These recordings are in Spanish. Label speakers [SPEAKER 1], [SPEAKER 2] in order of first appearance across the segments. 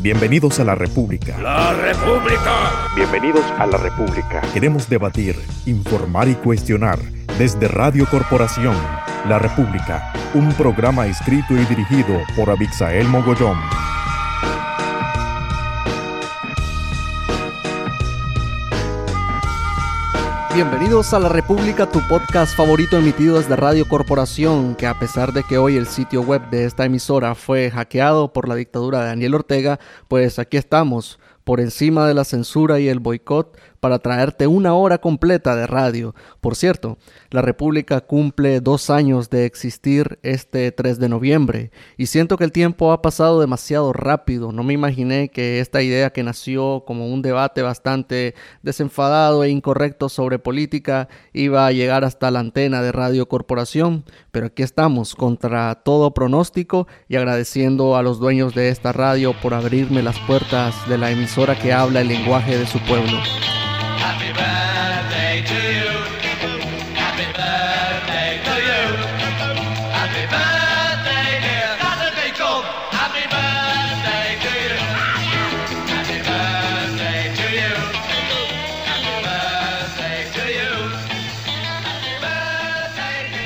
[SPEAKER 1] Bienvenidos a la República.
[SPEAKER 2] La República.
[SPEAKER 1] Bienvenidos a la República. Queremos debatir, informar y cuestionar desde Radio Corporación. La República, un programa escrito y dirigido por Abixael Mogollón.
[SPEAKER 3] Bienvenidos a La República, tu podcast favorito emitido desde Radio Corporación, que a pesar de que hoy el sitio web de esta emisora fue hackeado por la dictadura de Daniel Ortega, pues aquí estamos, por encima de la censura y el boicot, para traerte una hora completa de radio. Por cierto, la República cumple dos años de existir este 3 de noviembre y siento que el tiempo ha pasado demasiado rápido. No me imaginé que esta idea que nació como un debate bastante desenfadado e incorrecto sobre política iba a llegar hasta la antena de Radio Corporación, pero aquí estamos contra todo pronóstico y agradeciendo a los dueños de esta radio por abrirme las puertas de la emisora que habla el lenguaje de su pueblo.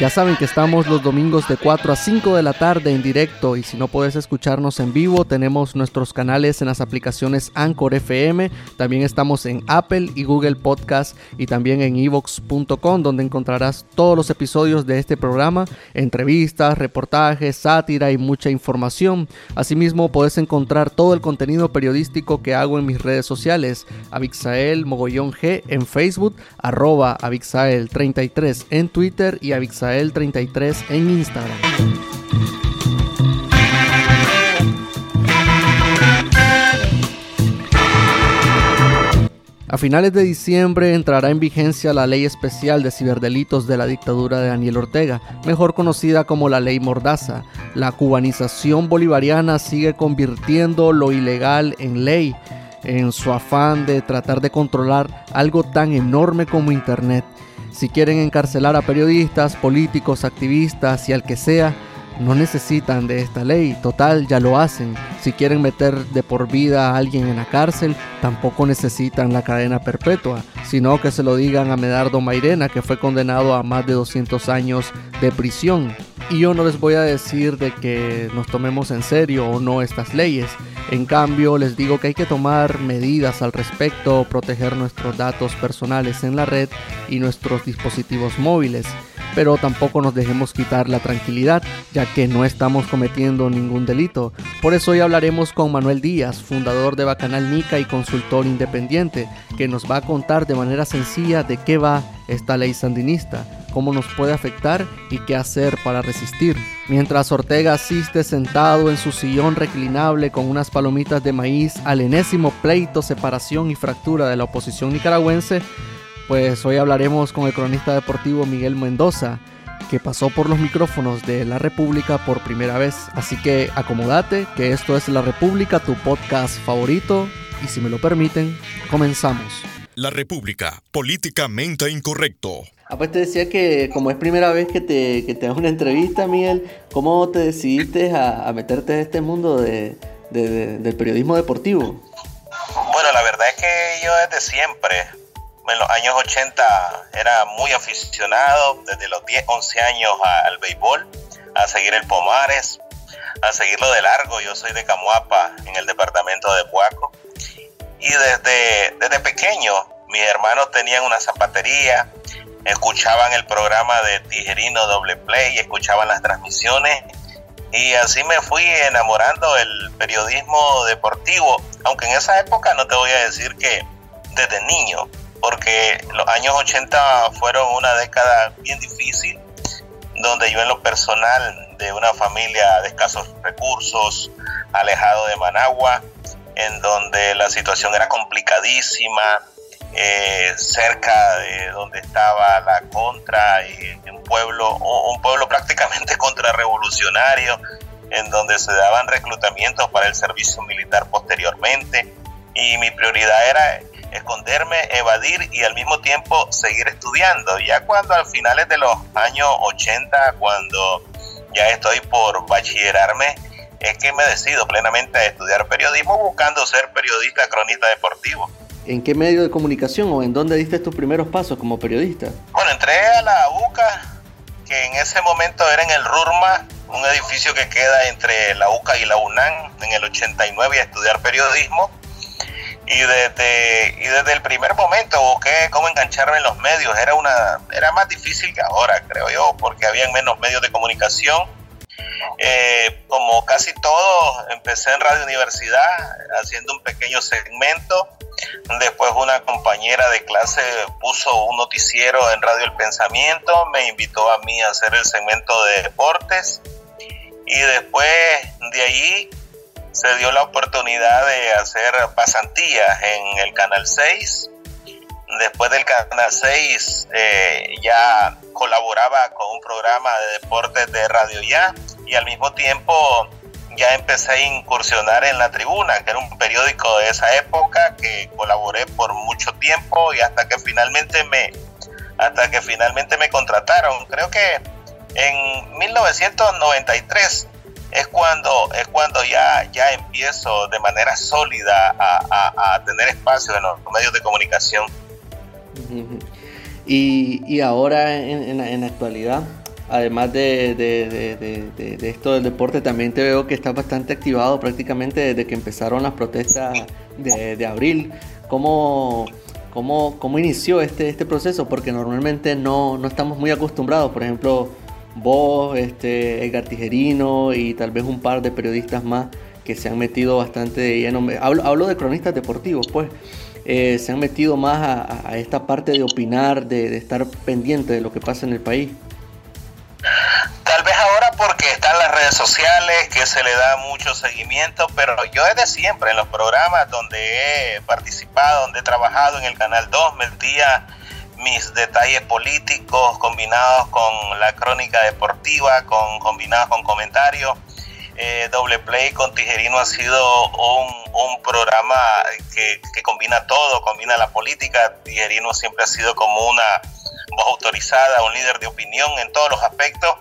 [SPEAKER 3] Ya saben que estamos los domingos de 4 a 5 de la tarde en directo y si no puedes escucharnos en vivo tenemos nuestros canales en las aplicaciones Anchor FM, también estamos en Apple y Google Podcast y también en evox.com donde encontrarás todos los episodios de este programa, entrevistas, reportajes, sátira y mucha información. Asimismo puedes encontrar todo el contenido periodístico que hago en mis redes sociales, Abixael Mogollón G en Facebook, arroba Abixael33 en Twitter y Abixael 33 en Instagram. A finales de diciembre entrará en vigencia la ley especial de ciberdelitos de la dictadura de Daniel Ortega, mejor conocida como la ley Mordaza. La cubanización bolivariana sigue convirtiendo lo ilegal en ley en su afán de tratar de controlar algo tan enorme como Internet. Si quieren encarcelar a periodistas, políticos, activistas y al que sea, no necesitan de esta ley, total, ya lo hacen. Si quieren meter de por vida a alguien en la cárcel, tampoco necesitan la cadena perpetua, sino que se lo digan a Medardo Mairena, que fue condenado a más de 200 años de prisión. Y yo no les voy a decir de que nos tomemos en serio o no estas leyes. En cambio, les digo que hay que tomar medidas al respecto, proteger nuestros datos personales en la red y nuestros dispositivos móviles pero tampoco nos dejemos quitar la tranquilidad, ya que no estamos cometiendo ningún delito. Por eso hoy hablaremos con Manuel Díaz, fundador de Bacanal Nica y consultor independiente, que nos va a contar de manera sencilla de qué va esta ley sandinista, cómo nos puede afectar y qué hacer para resistir. Mientras Ortega asiste sentado en su sillón reclinable con unas palomitas de maíz al enésimo pleito, separación y fractura de la oposición nicaragüense, pues hoy hablaremos con el cronista deportivo Miguel Mendoza, que pasó por los micrófonos de La República por primera vez. Así que acomódate, que esto es La República, tu podcast favorito, y si me lo permiten, comenzamos.
[SPEAKER 1] La República, políticamente incorrecto.
[SPEAKER 3] Ah, pues te decía que como es primera vez que te, que te hago una entrevista, Miguel, ¿cómo te decidiste a, meterte en este mundo de, del periodismo deportivo?
[SPEAKER 4] Bueno, la verdad es que yo desde siempre en los años 80 era muy aficionado, desde los 10, 11 años al béisbol, a seguir el Pomares, a seguirlo de largo. Yo soy de Camuapa, en el departamento de Puaco. Y desde, desde pequeño, mis hermanos tenían una zapatería, escuchaban el programa de Tijerino Doble Play, escuchaban las transmisiones. Y así me fui enamorando del periodismo deportivo, aunque en esa época no te voy a decir que desde niño, porque los años 80 fueron una década bien difícil, donde yo en lo personal de una familia de escasos recursos, alejado de Managua, en donde la situación era complicadísima, eh, cerca de donde estaba la contra y un pueblo, un pueblo prácticamente contrarrevolucionario, en donde se daban reclutamientos para el servicio militar posteriormente. Y mi prioridad era esconderme, evadir y al mismo tiempo seguir estudiando. Ya cuando al finales de los años 80, cuando ya estoy por bachillerarme, es que me decido plenamente a estudiar periodismo buscando ser periodista cronista deportivo.
[SPEAKER 3] ¿En qué medio de comunicación o en dónde diste tus primeros pasos como periodista?
[SPEAKER 4] Bueno, entré a la UCA, que en ese momento era en el RURMA, un edificio que queda entre la UCA y la UNAM, en el 89 a estudiar periodismo. Y desde, y desde el primer momento busqué cómo engancharme en los medios. Era, una, era más difícil que ahora, creo yo, porque había menos medios de comunicación eh, como casi todo, empecé en Radio Universidad haciendo un pequeño segmento. Después una compañera de clase puso un noticiero en Radio El Pensamiento, me invitó a mí a hacer el segmento de deportes y después de ahí se dio la oportunidad de hacer pasantías en el Canal 6 después del Canal 6 eh, ya colaboraba con un programa de deportes de Radio Ya y al mismo tiempo ya empecé a incursionar en La Tribuna, que era un periódico de esa época que colaboré por mucho tiempo y hasta que finalmente me hasta que finalmente me contrataron. Creo que en 1993 es cuando es cuando ya ya empiezo de manera sólida a, a tener espacio en los medios de comunicación.
[SPEAKER 3] Y, ahora en, la actualidad, además de, esto del deporte, también te veo que estás bastante activado prácticamente desde que empezaron las protestas de, abril. ¿Cómo, cómo, cómo inició este, este proceso? Porque normalmente no, no estamos muy acostumbrados. Por ejemplo, vos, este, Edgar Tijerino y tal vez un par de periodistas más que se han metido bastante lleno. Hablo, hablo de cronistas deportivos, pues. Eh, se han metido más a, esta parte de opinar, de, estar pendiente de lo que pasa en el país?
[SPEAKER 4] Tal vez ahora porque están las redes sociales, que se le da mucho seguimiento, pero yo desde siempre en los programas donde he participado, donde he trabajado en el Canal 2, metía mis detalles políticos combinados con la crónica deportiva, con, combinados con comentarios eh, Doble Play con Tijerino ha sido un, programa que, combina todo, combina la política. Tijerino siempre ha sido como una voz autorizada, un líder de opinión en todos los aspectos.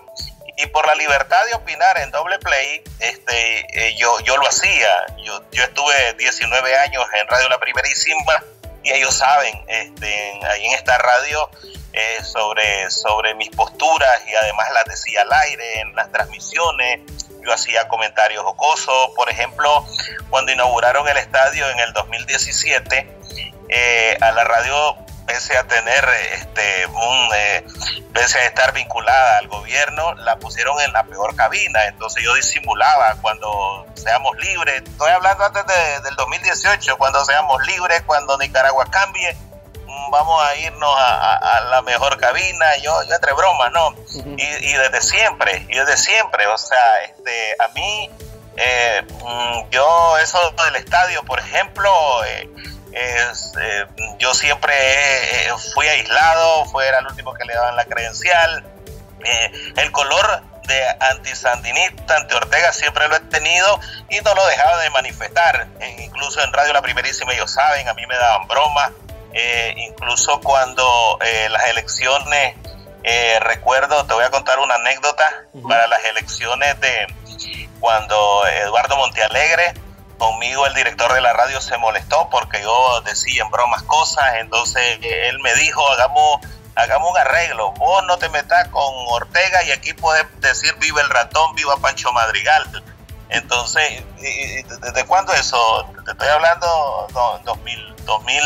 [SPEAKER 4] Y por la libertad de opinar en Doble Play, este, eh, yo, yo lo hacía. Yo, yo estuve 19 años en Radio La Primerísima y ellos saben, este, ahí en esta radio, eh, sobre, sobre mis posturas y además las decía al aire, en las transmisiones, yo hacía comentarios jocosos. Por ejemplo, cuando inauguraron el estadio en el 2017, eh, a la radio pese a tener este un eh, pese a estar vinculada al gobierno la pusieron en la peor cabina. Entonces yo disimulaba cuando seamos libres. Estoy hablando antes del 2018 cuando seamos libres cuando Nicaragua cambie vamos a irnos a, la mejor cabina, yo, yo entre bromas, ¿no? y, desde siempre, y desde siempre, o sea, este, a mí, eh, mm, yo eso del estadio, por ejemplo, eh, es, eh, yo siempre fui aislado, fue el último que le daban la credencial, el color de antisandinista, anti Ortega, siempre lo he tenido y no lo dejaba de manifestar. incluso en Radio La Primerísima, ellos saben, a mí me daban bromas, eh, incluso cuando eh, las elecciones, eh, recuerdo, te voy a contar una anécdota, para las elecciones de cuando Eduardo Montealegre, conmigo el director de la radio se molestó porque yo decía en bromas cosas, entonces él me dijo, hagamos, hagamos un arreglo, vos no te metas con Ortega y aquí puedes decir viva el ratón, viva Pancho Madrigal. Entonces, ¿desde cuándo eso? Te estoy hablando en 2000, 2000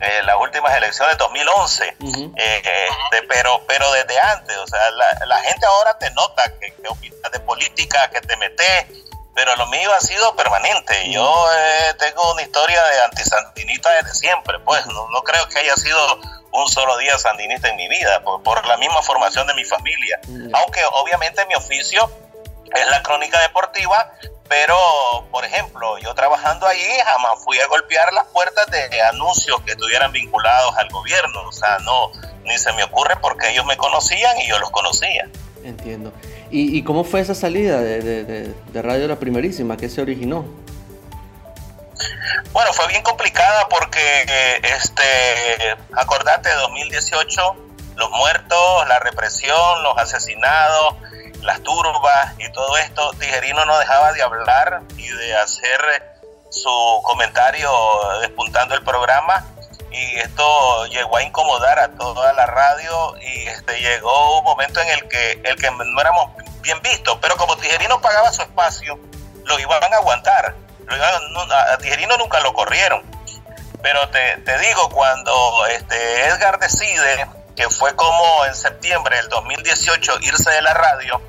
[SPEAKER 4] eh, las últimas elecciones 2011, eh, este, pero, pero desde antes, o sea, la, gente ahora te nota que, que opinas de política, que te metes, pero lo mío ha sido permanente. Yo eh, tengo una historia de antisandinista desde siempre, pues no, no, creo que haya sido un solo día sandinista en mi vida, por, por la misma formación de mi familia, aunque obviamente mi oficio es la crónica deportiva, pero por ejemplo, yo trabajando allí jamás fui a golpear las puertas de anuncios que estuvieran vinculados al gobierno, o sea, no, ni se me ocurre porque ellos me conocían y yo los conocía.
[SPEAKER 3] Entiendo. ¿Y, cómo fue esa salida de, Radio La Primerísima? ¿Qué se originó?
[SPEAKER 4] Bueno, fue bien complicada porque, este, acordate, 2018, los muertos, la represión, los asesinados, las turbas y todo esto, Tijerino no dejaba de hablar y de hacer su comentario despuntando el programa y esto llegó a incomodar a toda la radio y este llegó un momento en el que el que no éramos bien vistos, pero como Tijerino pagaba su espacio, lo iban a aguantar. a Tijerino nunca lo corrieron. Pero te, te digo, cuando este Edgar decide, que fue como en septiembre del 2018, irse de la radio,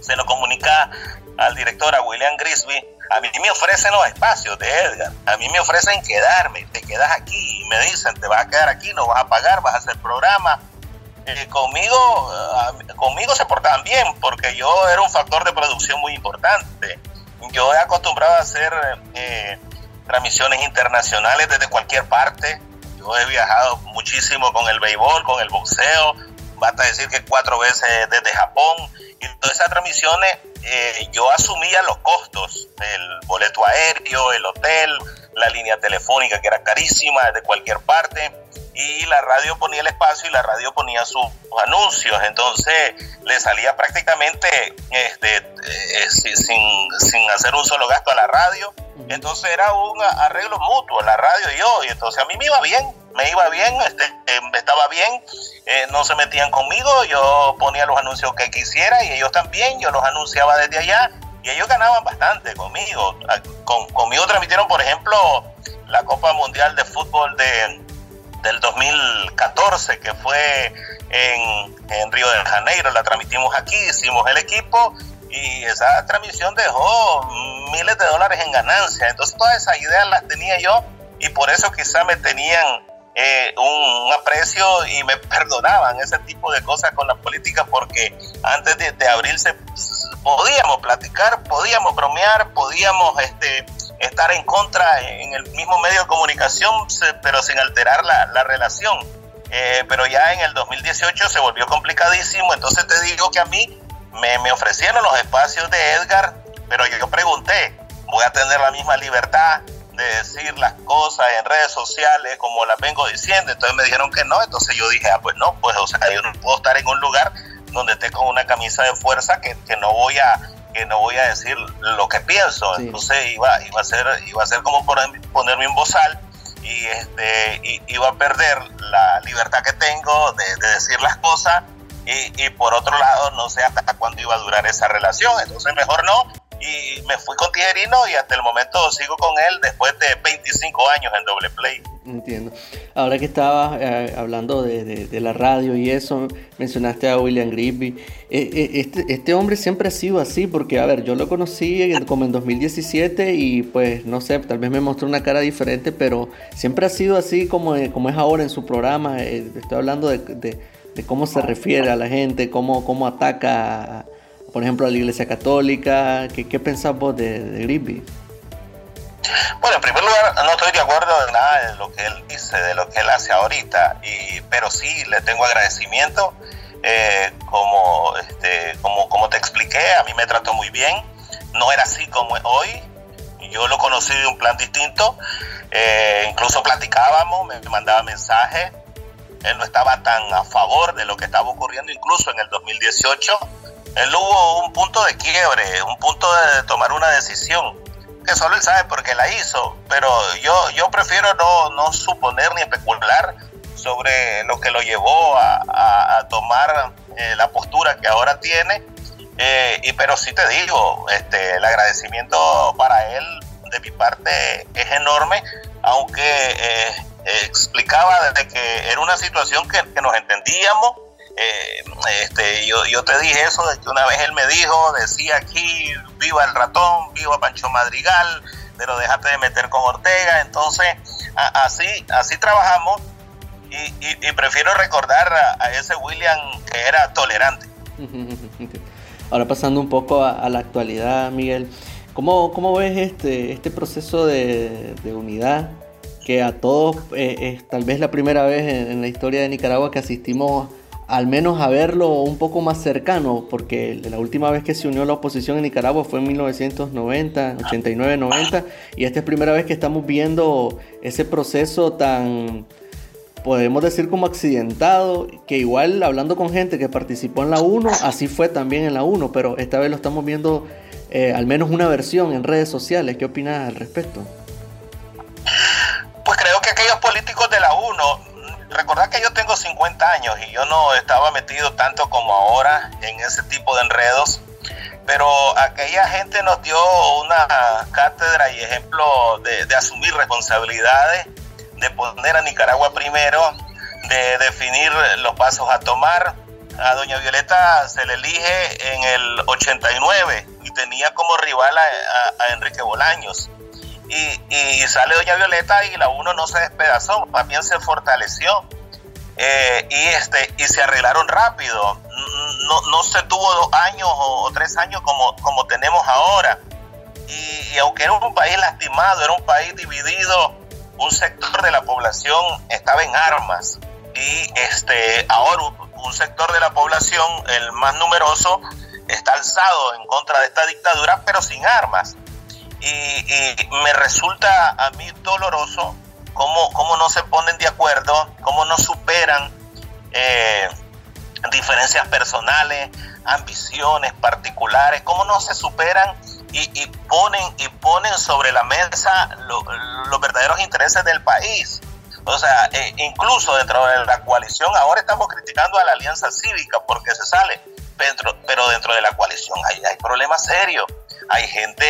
[SPEAKER 4] se lo comunica al director, a William Grisby, a mí me ofrecen los espacios de Edgar, a mí me ofrecen quedarme, te quedas aquí y me dicen, te vas a quedar aquí, no vas a pagar, vas a hacer programa. Eh, conmigo, conmigo se portaban bien porque yo era un factor de producción muy importante. Yo he acostumbrado a hacer eh, transmisiones internacionales desde cualquier parte. Yo he viajado muchísimo con el béisbol, con el boxeo, basta decir que cuatro veces desde Japón. Y todas esas transmisiones eh, yo asumía los costos, el boleto aéreo, el hotel, la línea telefónica que era carísima desde cualquier parte. Y la radio ponía el espacio y la radio ponía sus anuncios, entonces le salía prácticamente este, eh, sin, hacer un solo gasto a la radio, entonces era un arreglo mutuo, la radio y yo, y entonces a mí me iba bien, me iba bien, este, em, estaba bien, eh, no se metían conmigo, yo ponía los anuncios que quisiera y ellos también, yo los anunciaba desde allá y ellos ganaban bastante conmigo. Ah, conmigo transmitieron, por ejemplo, la Copa Mundial de Fútbol de, del 2014, que fue en, en Río de Janeiro, la transmitimos aquí, hicimos el equipo y esa transmisión dejó miles de dólares en ganancia. Entonces todas esas ideas las tenía yo y por eso quizá me tenían eh, un, aprecio y me perdonaban ese tipo de cosas con la política porque antes de, abrirse podíamos platicar, podíamos bromear, podíamos este, estar en contra en el mismo medio de comunicación, pero sin alterar la, relación. Eh, pero ya en el 2018 se volvió complicadísimo, entonces te digo que a mí me, me ofrecieron los espacios de Edgar, pero yo pregunté, voy a tener la misma libertad, de decir las cosas en redes sociales como las vengo diciendo. Entonces me dijeron que no, entonces yo dije, ah, pues no, pues o sea, yo no puedo estar en un lugar donde esté con una camisa de fuerza que, que no voy a que no voy a decir lo que pienso. Entonces iba, iba a ser iba a ser como ponerme un bozal y este iba a perder la libertad que tengo de, de decir las cosas y, y, por otro lado no sé hasta cuándo iba a durar esa relación. Entonces mejor no y me fui con Tijerino y hasta el momento sigo con él después de 25 años en doble play.
[SPEAKER 3] Entiendo. Ahora que estabas eh, hablando de, la radio y eso, mencionaste a William Grisby. Eh, eh, este, este, hombre siempre ha sido así, porque, a ver, yo lo conocí como en 2017 y pues, no sé, tal vez me mostró una cara diferente, pero siempre ha sido así como, como es ahora en su programa. estoy hablando de, cómo se refiere a la gente, cómo, cómo ataca a por ejemplo, a la Iglesia Católica? ¿Qué, qué pensás vos de, de Grisby?
[SPEAKER 4] Bueno, en primer lugar, no estoy de acuerdo de nada de lo que él dice, de lo que él hace ahorita, y, pero sí le tengo agradecimiento. Eh, como, este, como, como te expliqué, a mí me trató muy bien. No era así como hoy. Yo lo conocí de un plan distinto. Eh, incluso platicábamos, me mandaba mensajes. Él no estaba tan a favor de lo que estaba ocurriendo, incluso en el 2018 él hubo un punto de quiebre, un punto de tomar una decisión, que solo él sabe por qué la hizo, pero yo, yo prefiero no, no suponer ni especular sobre lo que lo llevó a, a, tomar eh, la postura que ahora tiene. Eh, y pero sí te digo, este, el agradecimiento para él de mi parte es enorme, aunque eh, explicaba desde que era una situación que, que nos entendíamos, eh, este, yo, yo te dije eso, de que una vez él me dijo, decía aquí, viva el ratón, viva Pancho Madrigal, pero déjate de meter con Ortega. Entonces, así, así trabajamos y, prefiero recordar a, ese William que era tolerante.
[SPEAKER 3] Ahora pasando un poco a, la actualidad, Miguel, ¿cómo, cómo ves este, este proceso de, unidad? Que a todos eh, es tal vez la primera vez en la historia de Nicaragua que asistimos al menos a verlo un poco más cercano, porque la última vez que se unió la oposición en Nicaragua fue en 1990, 89-90, y esta es primera vez que estamos viendo ese proceso tan, podemos decir como accidentado, que igual hablando con gente que participó en la 1, así fue también en la 1, pero esta vez lo estamos viendo eh, al menos una versión en redes sociales. ¿Qué opinas al respecto?
[SPEAKER 4] De la 1, recordad que yo tengo 50 años y yo no estaba metido tanto como ahora en ese tipo de enredos, pero aquella gente nos dio una cátedra y ejemplo de, asumir responsabilidades de poner a Nicaragua primero, de definir los pasos a tomar. A doña Violeta se le elige en el 89 y tenía como rival a, Enrique Bolaños. Y, sale doña Violeta y la uno no se despedazó, más bien se fortaleció. Eh, y, este, y se arreglaron rápido. No, no se tuvo dos años o, tres años como, como tenemos ahora. Y, y, aunque era un país lastimado, era un país dividido un sector de la población estaba en armas y este, ahora un sector de la población, el más numeroso, está alzado en contra de esta dictadura, pero sin armas. Y, me resulta a mí doloroso cómo, cómo, no se ponen de acuerdo, cómo no superan eh, diferencias personales, ambiciones particulares, cómo no se superan y, ponen, y ponen sobre la mesa los verdaderos intereses del país. O sea, eh, incluso dentro de la coalición, ahora estamos criticando a la alianza cívica porque se sale, pero dentro de la coalición hay, hay problemas serios. Hay gente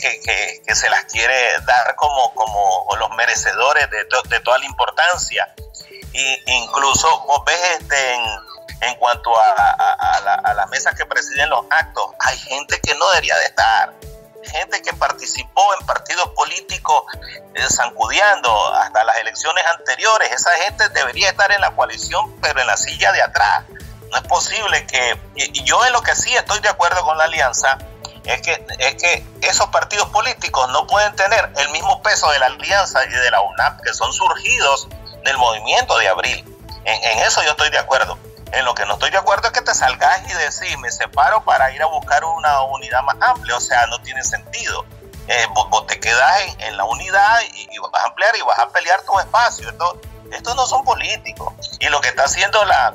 [SPEAKER 4] que, se las quiere dar como, como los merecedores de, de toda la importancia. Y incluso vos ves este, en, en cuanto a, las mesas que presiden los actos, hay gente que no debería de estar. Gente que participó en partidos políticos eh, hasta las elecciones anteriores. Esa gente debería estar en la coalición, pero en la silla de atrás. No es posible que. Y yo en lo que sí estoy de acuerdo con la alianza es que, es que esos partidos políticos no pueden tener el mismo peso de la alianza y de la UNAP, que son surgidos del movimiento de abril. en eso yo estoy de acuerdo. En lo que no estoy de acuerdo es que te salgas y decís, me separo para ir a buscar una unidad más amplia. O sea, no tiene sentido. Eh, vos, te quedas en, la unidad y, vas a ampliar y vas a pelear tu espacio. Esto, estos no son políticos. Y lo que está haciendo la,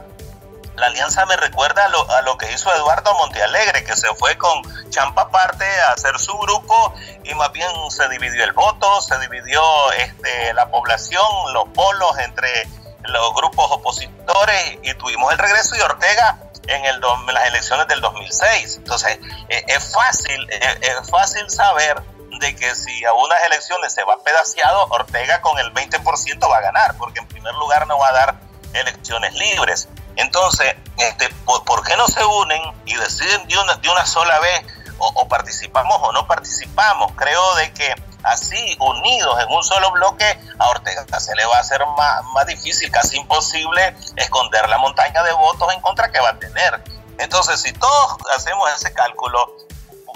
[SPEAKER 4] la alianza me recuerda a lo, a lo, que hizo Eduardo Montealegre, que se fue con Champa aparte a hacer su grupo y más bien se dividió el voto, se dividió este, la población, los polos entre los grupos opositores y tuvimos el regreso de Ortega en, el, las elecciones del 2006. Entonces, e, es fácil, e, es, fácil saber de que si a unas elecciones se va pedaciado, Ortega con el 20% va a ganar, porque en primer lugar no va a dar elecciones libres. Entonces, este, ¿por, qué no se unen y deciden de una, de una sola vez o, participamos o no participamos? Creo de que así, unidos en un solo bloque, a Ortega se le va a hacer más, más difícil, casi imposible, esconder la montaña de votos en contra que va a tener. Entonces, si todos hacemos ese cálculo,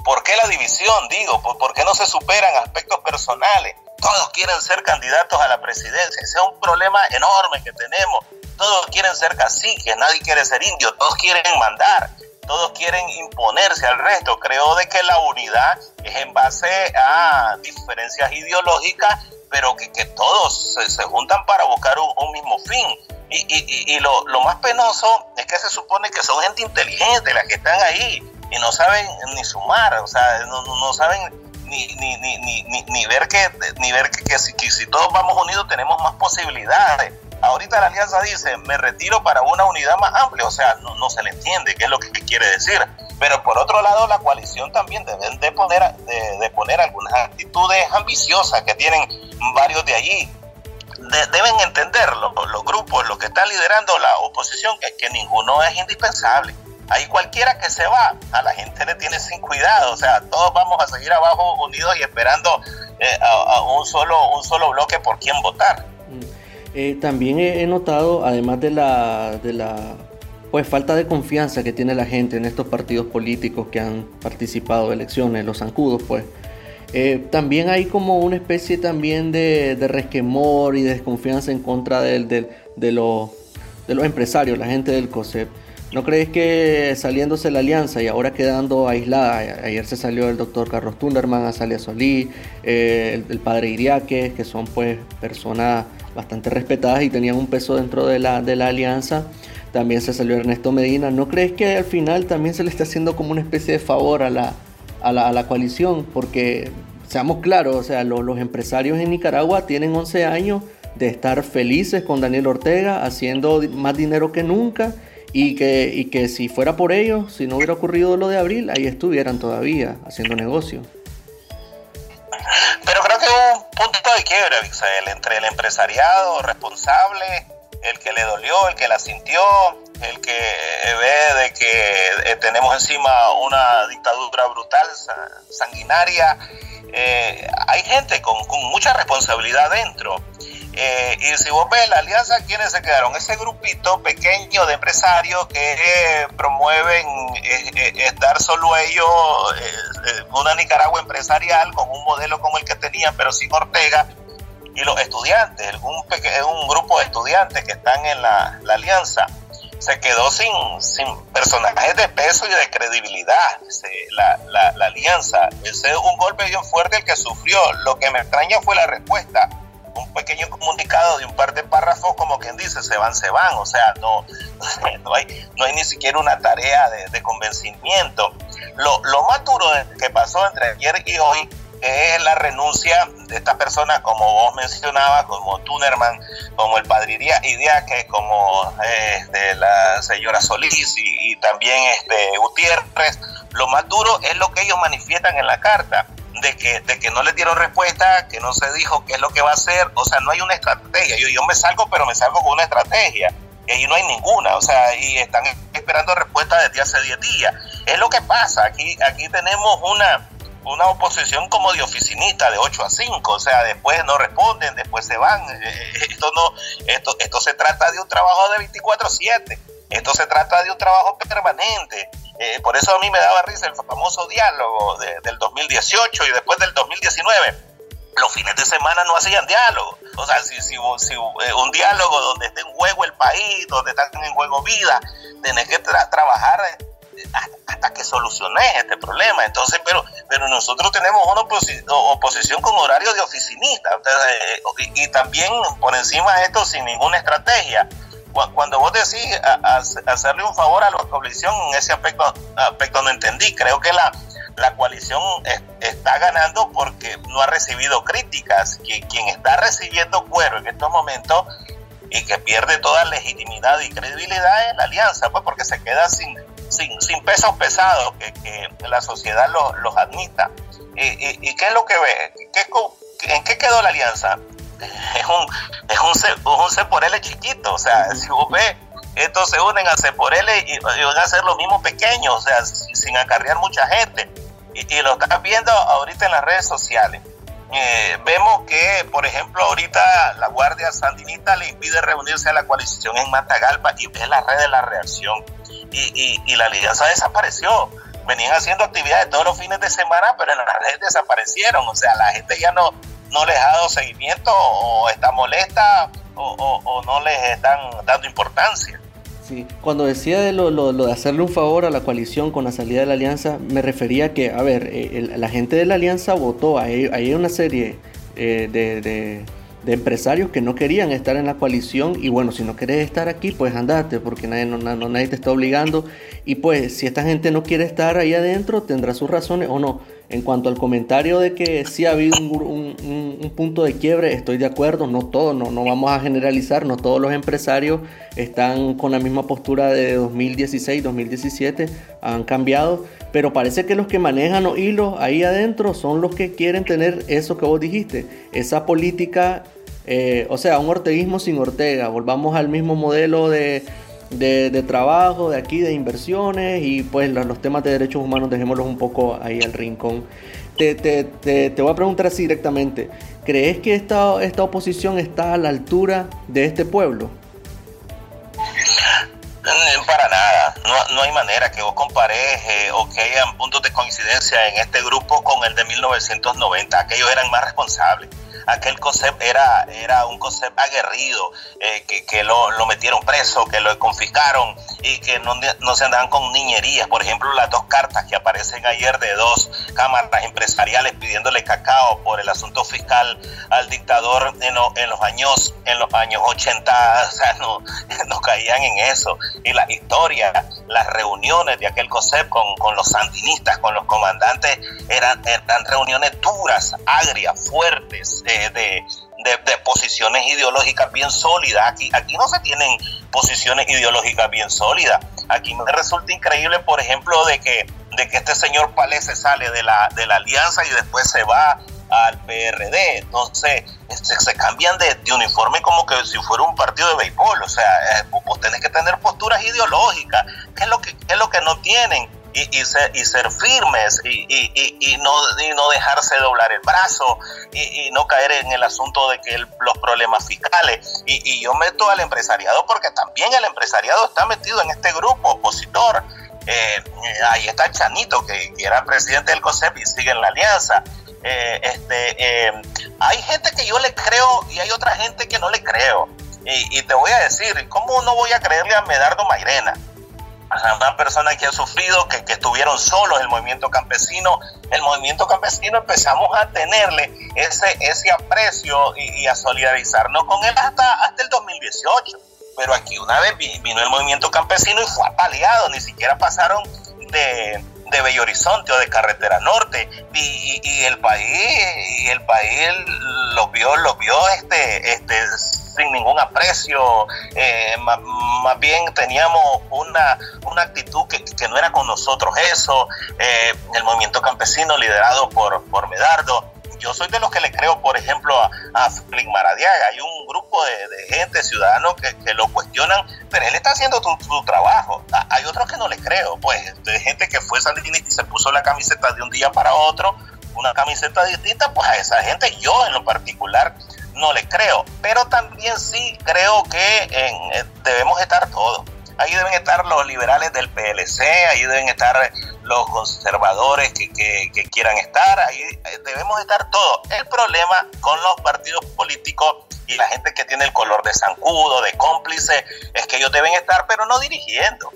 [SPEAKER 4] ¿por qué la división? Digo, ¿por qué no se superan aspectos personales? Todos quieren ser candidatos a la presidencia. Ese es un problema enorme que tenemos. Todos quieren ser caciques, nadie quiere ser indio, todos quieren mandar todos quieren imponerse al resto. Creo de que la unidad es en base a diferencias ideológicas, pero que, todos se, juntan para buscar un, mismo fin. Y, y, y lo, lo, más penoso es que se supone que son gente inteligente las que están ahí y no saben ni sumar, o sea, no, no saben ni, ni, ni, ni, ni ver que, ni ver que, que, si, que si todos vamos unidos tenemos más posibilidades. Ahorita la alianza dice, me retiro para una unidad más amplia, o sea, no, se le entiende qué es lo que quiere decir. Pero por otro lado, la coalición también debe de poner, de, poner algunas actitudes ambiciosas que tienen varios de allí. deben entender los, grupos, los que están liderando la oposición, que, que ninguno es indispensable. Ahí cualquiera que se va, a la gente le tiene sin cuidado. O sea, todos vamos a seguir abajo unidos y esperando eh, a, un, solo, un solo bloque por quién votar.
[SPEAKER 3] Eh, también he, notado, además de la, de la pues, falta de confianza que tiene la gente en estos partidos políticos que han participado en elecciones, los zancudos, pues, eh, también hay como una especie también de, resquemor y de desconfianza en contra de, los, de los empresarios, la gente del COSEP. ¿No crees que saliéndose la alianza y ahora quedando aislada, ayer se salió el doctor Carlos Tunderman, Azalia Solí, eh, el, padre Iriaque, que son pues personas bastante respetadas y tenían un peso dentro de la, de la alianza, también se salió Ernesto Medina, ¿no crees que al final también se le está haciendo como una especie de favor a la, a la, coalición? Porque seamos claros, o sea, los, los empresarios en Nicaragua tienen 11 años de estar felices con Daniel Ortega, haciendo más dinero que nunca y que, y que si fuera por ellos, si no hubiera ocurrido lo de abril, ahí estuvieran todavía haciendo negocio.
[SPEAKER 4] Pero creo que hubo un punto de quiebra, Vixael, entre el empresariado responsable, el que le dolió, el que la sintió, el que ve de que eh, tenemos encima una dictadura brutal, sanguinaria. Eh, hay gente con mucha responsabilidad dentro eh, y si vos ves la alianza, ¿quiénes se quedaron? Ese grupito pequeño de empresarios que eh, promueven eh, dar solo ellos una Nicaragua empresarial con un modelo como el que tenían, pero sin Ortega. Y los estudiantes, un, un grupo de estudiantes que están en la, alianza, se quedó sin, sin personajes de peso y de credibilidad. La, la, la alianza, ese es un golpe bien fuerte el que sufrió. Lo que me extraña fue la respuesta un pequeño comunicado de un par de párrafos, como quien dice, se van, se van, o sea, no, no, hay, no hay ni siquiera una tarea de, convencimiento. Lo, lo más duro que pasó entre ayer y hoy es la renuncia de estas personas, como vos mencionabas, como Tunerman, como el padre Idiaque, como este, la señora Solís y, y, también este, Gutiérrez. Lo más duro es lo que ellos manifiestan en la carta de que, de que no le dieron respuesta, que no se dijo qué es lo que va a hacer, o sea, no hay una estrategia. Yo, yo me salgo, pero me salgo con una estrategia. Y ahí no hay ninguna, o sea, y están esperando respuesta desde hace 10 días. Es lo que pasa, aquí, aquí tenemos una, una oposición como de oficinista de 8 a 5, o sea, después no responden, después se van. Esto no esto esto se trata de un trabajo de 24/7. Esto se trata de un trabajo permanente. Eh, por eso a mí me daba risa el famoso diálogo del 2018 y después del 2019. Los fines de semana no hacían diálogo. O sea, si, si, si eh, un diálogo donde esté en juego el país, donde están en juego vida, tenés que trabajar eh, hasta, que soluciones este problema. Entonces, pero, pero nosotros tenemos una oposición con horario de oficinista y, también por encima de esto sin ninguna estrategia cuando vos decís hacerle un favor a la coalición, en ese aspecto, aspecto no entendí. Creo que la, la coalición está ganando porque no ha recibido críticas. Quien, está recibiendo cuero en estos momentos y que pierde toda legitimidad y credibilidad es la alianza, pues porque se queda sin, sin, sin pesos pesados que, la sociedad los, admita. ¿Y, y, qué es lo que ve? ¿En qué quedó la alianza? Es un, es un, un C por L chiquito, o sea, si vos ves, estos se unen a C por L y, van a ser los mismos pequeños, o sea, sin acarrear mucha gente. Y, lo estás viendo ahorita en las redes sociales. Eh, vemos que, por ejemplo, ahorita la Guardia Sandinista le impide reunirse a la coalición en Matagalpa y ves la red de la reacción. Y, y, la alianza desapareció. Venían haciendo actividades todos los fines de semana, pero en las redes desaparecieron. O sea, la gente ya no, no les ha dado seguimiento o está molesta o, no les están dando importancia.
[SPEAKER 3] Sí, cuando decía de lo, de hacerle un favor a la coalición con la salida de la alianza, me refería que, a ver, eh, la gente de la alianza votó, hay, hay una serie eh, de empresarios que no querían estar en la coalición y bueno, si no quieres estar aquí, pues andate, porque nadie, nadie te está obligando. Y pues si esta gente no quiere estar ahí adentro, tendrá sus razones o no. En cuanto al comentario de que sí ha habido un, un, punto de quiebre, estoy de acuerdo, no todos, no, no vamos a generalizar, no todos los empresarios están con la misma postura de 2016, 2017, han cambiado, pero parece que los que manejan los hilos ahí adentro son los que quieren tener eso que vos dijiste, esa política eh, o sea, un orteguismo sin Ortega. Volvamos al mismo modelo de, trabajo, de aquí, de inversiones y pues los, temas de derechos humanos dejémoslos un poco ahí al rincón. Te, te, voy a preguntar así directamente. ¿Crees que esta, esta oposición está a la altura de este pueblo?
[SPEAKER 4] Mm, para nada, no, hay manera que vos compares eh, o que hayan puntos de coincidencia en este grupo con el de 1990. Aquellos eran más responsables aquel COSEP era, era un COSEP aguerrido, eh, que, lo, metieron preso, que lo confiscaron y que no, no, se andaban con niñerías. Por ejemplo, las dos cartas que aparecen ayer de dos cámaras empresariales pidiéndole cacao por el asunto fiscal al dictador en, en los años en los años 80, o sea, no, no caían en eso. Y la historia, las reuniones de aquel COSEP con, con los sandinistas, con los comandantes, eran, eran reuniones duras, agrias, fuertes, de, de, posiciones ideológicas bien sólidas. Aquí, aquí no se tienen posiciones ideológicas bien sólidas. Aquí me resulta increíble, por ejemplo, de que, de que este señor Palese sale de la, de la alianza y después se va al PRD. Entonces, se, se cambian de, uniforme como que si fuera un partido de béisbol. O sea, eh, vos tenés que tener posturas ideológicas, que es lo que, es lo que no tienen y, y, ser, y ser firmes y, y, no, y no dejarse doblar el brazo y, no caer en el asunto de que los problemas fiscales. Y, yo meto al empresariado porque también el empresariado está metido en este grupo opositor. Eh, ahí está Chanito, que, era presidente del COSEP y sigue en la alianza. Eh, este, eh, hay gente que yo le creo y hay otra gente que no le creo. Y, y te voy a decir, ¿cómo no voy a creerle a Medardo Mairena? Una persona que ha sufrido, que, que, estuvieron solos el movimiento campesino, el movimiento campesino empezamos a tenerle ese, ese aprecio y, a solidarizarnos con él hasta, hasta el 2018. Pero aquí una vez vino el movimiento campesino y fue apaleado, ni siquiera pasaron de, de Bello Horizonte o de Carretera Norte y, el país y el país lo vio lo vio este este sin ningún aprecio, eh, más, bien teníamos una, una actitud que, que, no era con nosotros eso, eh, el movimiento campesino liderado por, por Medardo. Yo soy de los que le creo, por ejemplo, a, a Maradiaga. Hay un grupo de, gente, ciudadanos, que, que, lo cuestionan, pero él está haciendo su, trabajo. Hay otros que no le creo, pues, de gente que fue sandinista y se puso la camiseta de un día para otro, una camiseta distinta, pues a esa gente yo en lo particular no le creo, pero también sí creo que en, eh, debemos estar todos. Ahí deben estar los liberales del PLC, ahí deben estar los conservadores que, que, quieran estar, ahí eh, debemos estar todos. El problema con los partidos políticos y la gente que tiene el color de zancudo, de cómplice, es que ellos deben estar, pero no dirigiendo.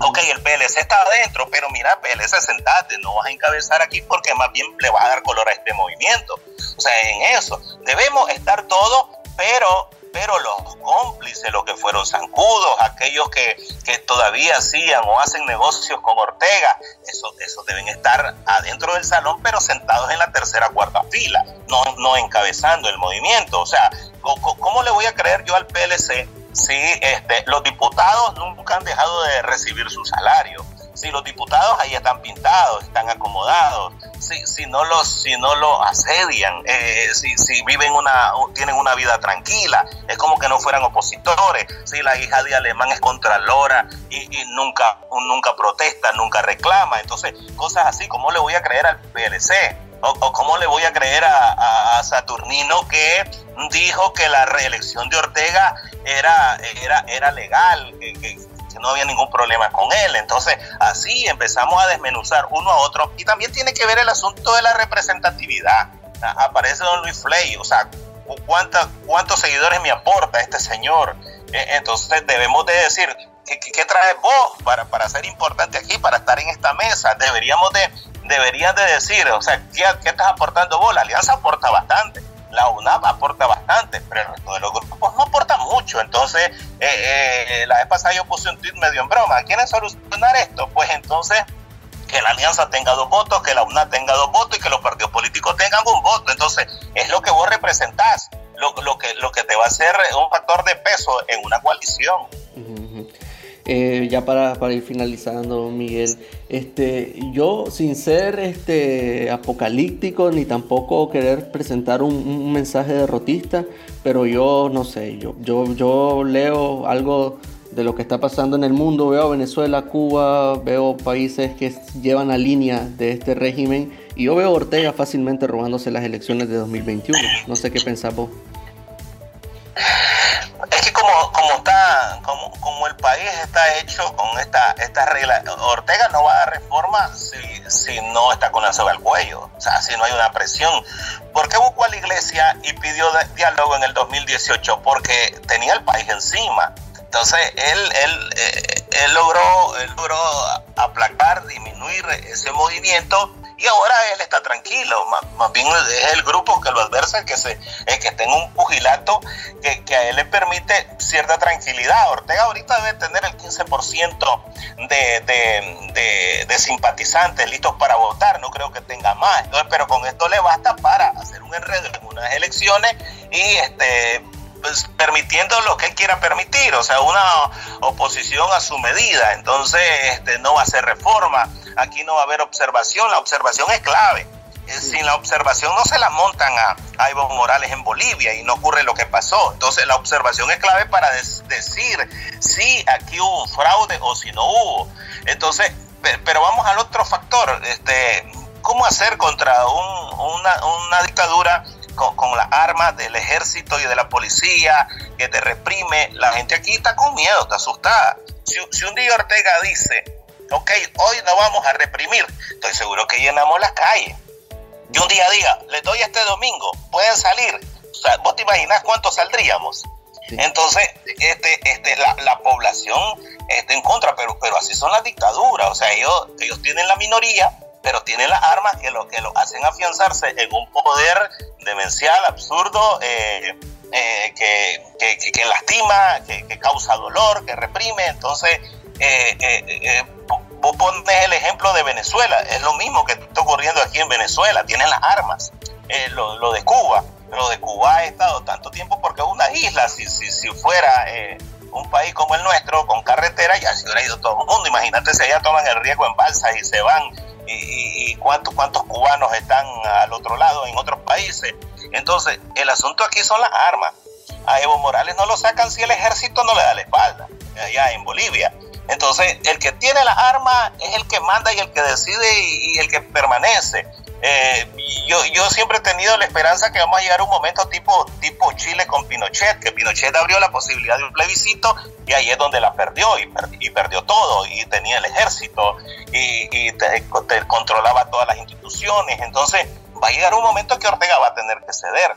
[SPEAKER 4] Ok, el PLC está adentro, pero mira, PLC, sentate, no vas a encabezar aquí porque más bien le vas a dar color a este movimiento. O sea, en eso debemos estar todos, pero pero los cómplices, los que fueron zancudos, aquellos que, que, todavía hacían o hacen negocios con Ortega, esos eso deben estar adentro del salón, pero sentados en la tercera cuarta fila, no, no encabezando el movimiento. O sea, ¿cómo le voy a creer yo al PLC si este, los diputados nunca han dejado de recibir su salario, si los diputados ahí están pintados, están acomodados, si, si no los si no lo asedian, eh, si, si viven una tienen una vida tranquila, es como que no fueran opositores, si la hija de alemán es contralora y, y nunca nunca protesta, nunca reclama, entonces cosas así, ¿cómo le voy a creer al PLC? o, cómo le voy a creer a, Saturnino que dijo que la reelección de Ortega era, era, era legal, que, no había ningún problema con él. Entonces, así empezamos a desmenuzar uno a otro. Y también tiene que ver el asunto de la representatividad. Aparece don Luis Fley, o sea, ¿cuántos seguidores me aporta este señor? E, entonces debemos de decir, ¿qué, qué traes vos para, para ser importante aquí, para estar en esta mesa? Deberíamos de deberían de decir, o sea, ¿qué, estás aportando vos? La alianza aporta bastante, la UNAP aporta bastante, pero el resto de los grupos no aporta mucho. Entonces, eh, eh, la vez pasada yo puse un tweet medio en broma, ¿quieren solucionar esto? Pues entonces que la alianza tenga dos votos, que la UNAP tenga dos votos y que los partidos políticos tengan un voto. Entonces, es lo que vos representás, lo, lo, que, lo que te va a hacer un factor de peso en una coalición.
[SPEAKER 3] Eh, ya para, para, ir finalizando, Miguel, este, yo sin ser este, apocalíptico ni tampoco querer presentar un, mensaje derrotista, pero yo no sé, yo, leo algo de lo que está pasando en el mundo, veo Venezuela, Cuba, veo países que llevan la línea de este régimen y yo veo a Ortega fácilmente robándose las elecciones de 2021. No sé qué pensás vos.
[SPEAKER 4] Como, está como, como el país está hecho con esta, esta regla, Ortega no va a dar reforma si, si no está con la soga al cuello, o sea, si no hay una presión. ¿Por qué buscó a la iglesia y pidió diálogo en el 2018? Porque tenía el país encima. Entonces, él, él, eh, él, logró, él logró aplacar, disminuir ese movimiento y ahora él está tranquilo, más, bien es el grupo que lo adversa, el que, se, el que está en un pugilato que, que, a él le permite cierta tranquilidad. Ortega ahorita debe tener el 15% de, de, de, simpatizantes listos para votar, no creo que tenga más, pero con esto le basta para hacer un enredo en unas elecciones y este pues, permitiendo lo que él quiera permitir, o sea, una oposición a su medida. Entonces, este, no va a ser reforma, aquí no va a haber observación, la observación es clave. Sin la observación no se la montan a, a Evo Morales en Bolivia y no ocurre lo que pasó. Entonces la observación es clave para decir si aquí hubo un fraude o si no hubo. Entonces, pero vamos al otro factor, este, ¿cómo hacer contra una, una dictadura con, las armas del ejército y de la policía que te reprime. La gente aquí está con miedo, está asustada. Si, un día Ortega dice, ok, hoy no vamos a reprimir, estoy seguro que llenamos las calles. Y un día diga, les doy este domingo, pueden salir. O sea, vos te imaginas cuántos saldríamos. Entonces, este, este, la, la, población está en contra, pero, pero así son las dictaduras. O sea, ellos, ellos tienen la minoría, pero tienen las armas que lo que lo hacen afianzarse en un poder demencial, absurdo, eh, eh, que, que, lastima, que, causa dolor, que reprime. Entonces, eh, vos pones el ejemplo de Venezuela, es lo mismo que está ocurriendo aquí en Venezuela, tienen las armas. Lo, lo, de Cuba, lo de Cuba ha estado tanto tiempo porque es una isla, si, si, si fuera un país como el nuestro, con carretera, ya se hubiera ido todo el mundo. Imagínate si allá toman el riesgo en balsa y se van y, cuántos, cuántos cubanos están al otro lado en otros países. Entonces, el asunto aquí son las armas. A Evo Morales no lo sacan si el ejército no le da la espalda, allá en Bolivia. Entonces, el que tiene las armas es el que manda y el que decide y el que permanece. Eh, yo, yo siempre he tenido la esperanza que vamos a llegar a un momento tipo, tipo Chile con Pinochet, que Pinochet abrió la posibilidad de un plebiscito y ahí es donde la perdió y, y perdió todo y tenía el ejército y, controlaba todas las instituciones. Entonces va a llegar un momento que Ortega va a tener que ceder.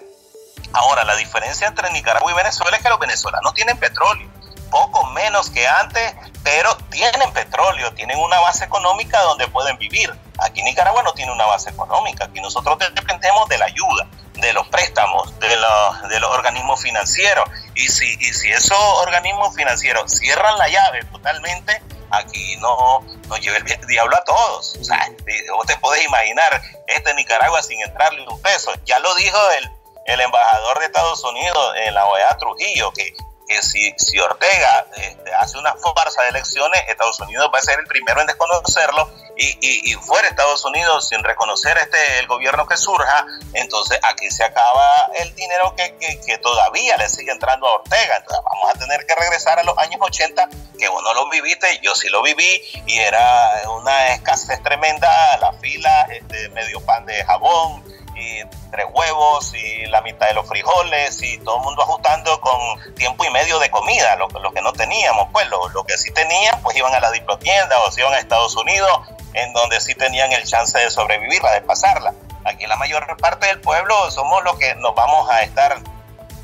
[SPEAKER 4] Ahora, la diferencia entre Nicaragua y Venezuela es que los venezolanos tienen petróleo poco menos que antes, pero tienen petróleo, tienen una base económica donde pueden vivir. Aquí Nicaragua no tiene una base económica, aquí nosotros dependemos de la ayuda, de los préstamos, de los, de los organismos financieros. Y si, y si esos organismos financieros cierran la llave totalmente, aquí no nos lleva el diablo a todos. O sea, vos te podés imaginar este Nicaragua sin entrarle un peso. Ya lo dijo el, el embajador de Estados Unidos en la OEA Trujillo, que que si, si Ortega este, hace una farsa de elecciones, Estados Unidos va a ser el primero en desconocerlo y, y, fuera Estados Unidos sin reconocer este el gobierno que surja, entonces aquí se acaba el dinero que, que, todavía le sigue entrando a Ortega. Entonces vamos a tener que regresar a los años 80, que vos no lo viviste, yo sí lo viví y era una escasez tremenda, la fila, este, medio pan de jabón y tres huevos y la mitad de los frijoles y todo el mundo ajustando con tiempo y medio de comida, lo, lo que no teníamos, pues lo, lo, que sí tenían, pues iban a la diplotienda o se iban a Estados Unidos, en donde sí tenían el chance de sobrevivirla, de pasarla. Aquí la mayor parte del pueblo somos los que nos vamos a estar,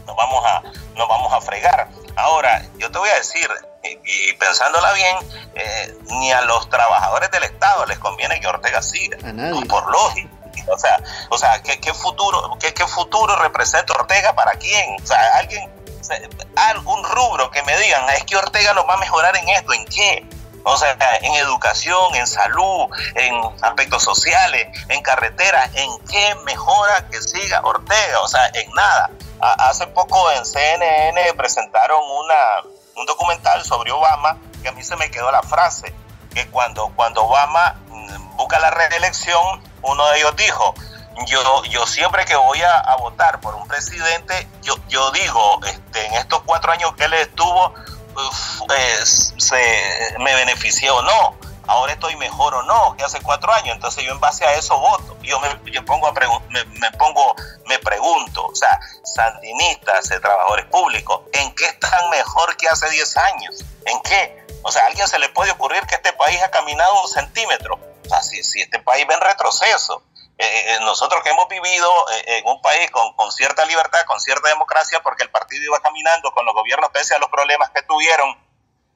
[SPEAKER 4] nos vamos a, nos vamos a fregar. Ahora, yo te voy a decir, y, pensándola bien, eh, ni a los trabajadores del Estado les conviene que Ortega siga, por lógica o sea, o sea ¿qué, futuro, qué, qué futuro representa Ortega para quién? O sea, alguien, algún rubro que me digan, es que Ortega nos va a mejorar en esto, ¿en qué? O sea, en educación, en salud, en aspectos sociales, en carreteras, ¿en qué mejora que siga Ortega? O sea, en nada. hace poco en CNN presentaron una, un documental sobre Obama que a mí se me quedó la frase, que cuando, cuando Obama mm, busca la reelección, uno de ellos dijo, yo, yo siempre que voy a, votar por un presidente, yo, yo digo, este, en estos cuatro años que él estuvo, se, me beneficié o no, ahora estoy mejor o no que hace cuatro años, entonces yo en base a eso voto, yo me, yo pongo a me, me, pongo me pregunto, o sea, sandinistas, trabajadores públicos, ¿en qué están mejor que hace 10 años? ¿En qué? O sea, ¿a alguien se le puede ocurrir que este país ha caminado un centímetro? Si, si este país va en retroceso. Eh, eh, nosotros que hemos vivido eh, en un país con, con, cierta libertad, con cierta democracia, porque el partido iba caminando con los gobiernos pese a los problemas que tuvieron,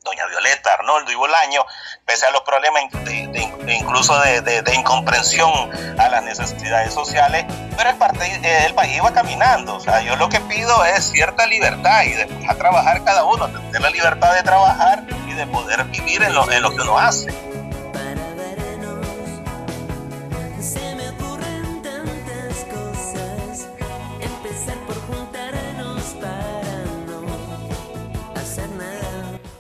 [SPEAKER 4] doña Violeta, Arnoldo y Bolaño, pese a los problemas de, incluso de, incomprensión a las necesidades sociales, pero el, el país iba caminando. O sea, yo lo que pido es cierta libertad y de a trabajar cada uno, tener la libertad de trabajar y de poder vivir en lo, en lo que uno hace.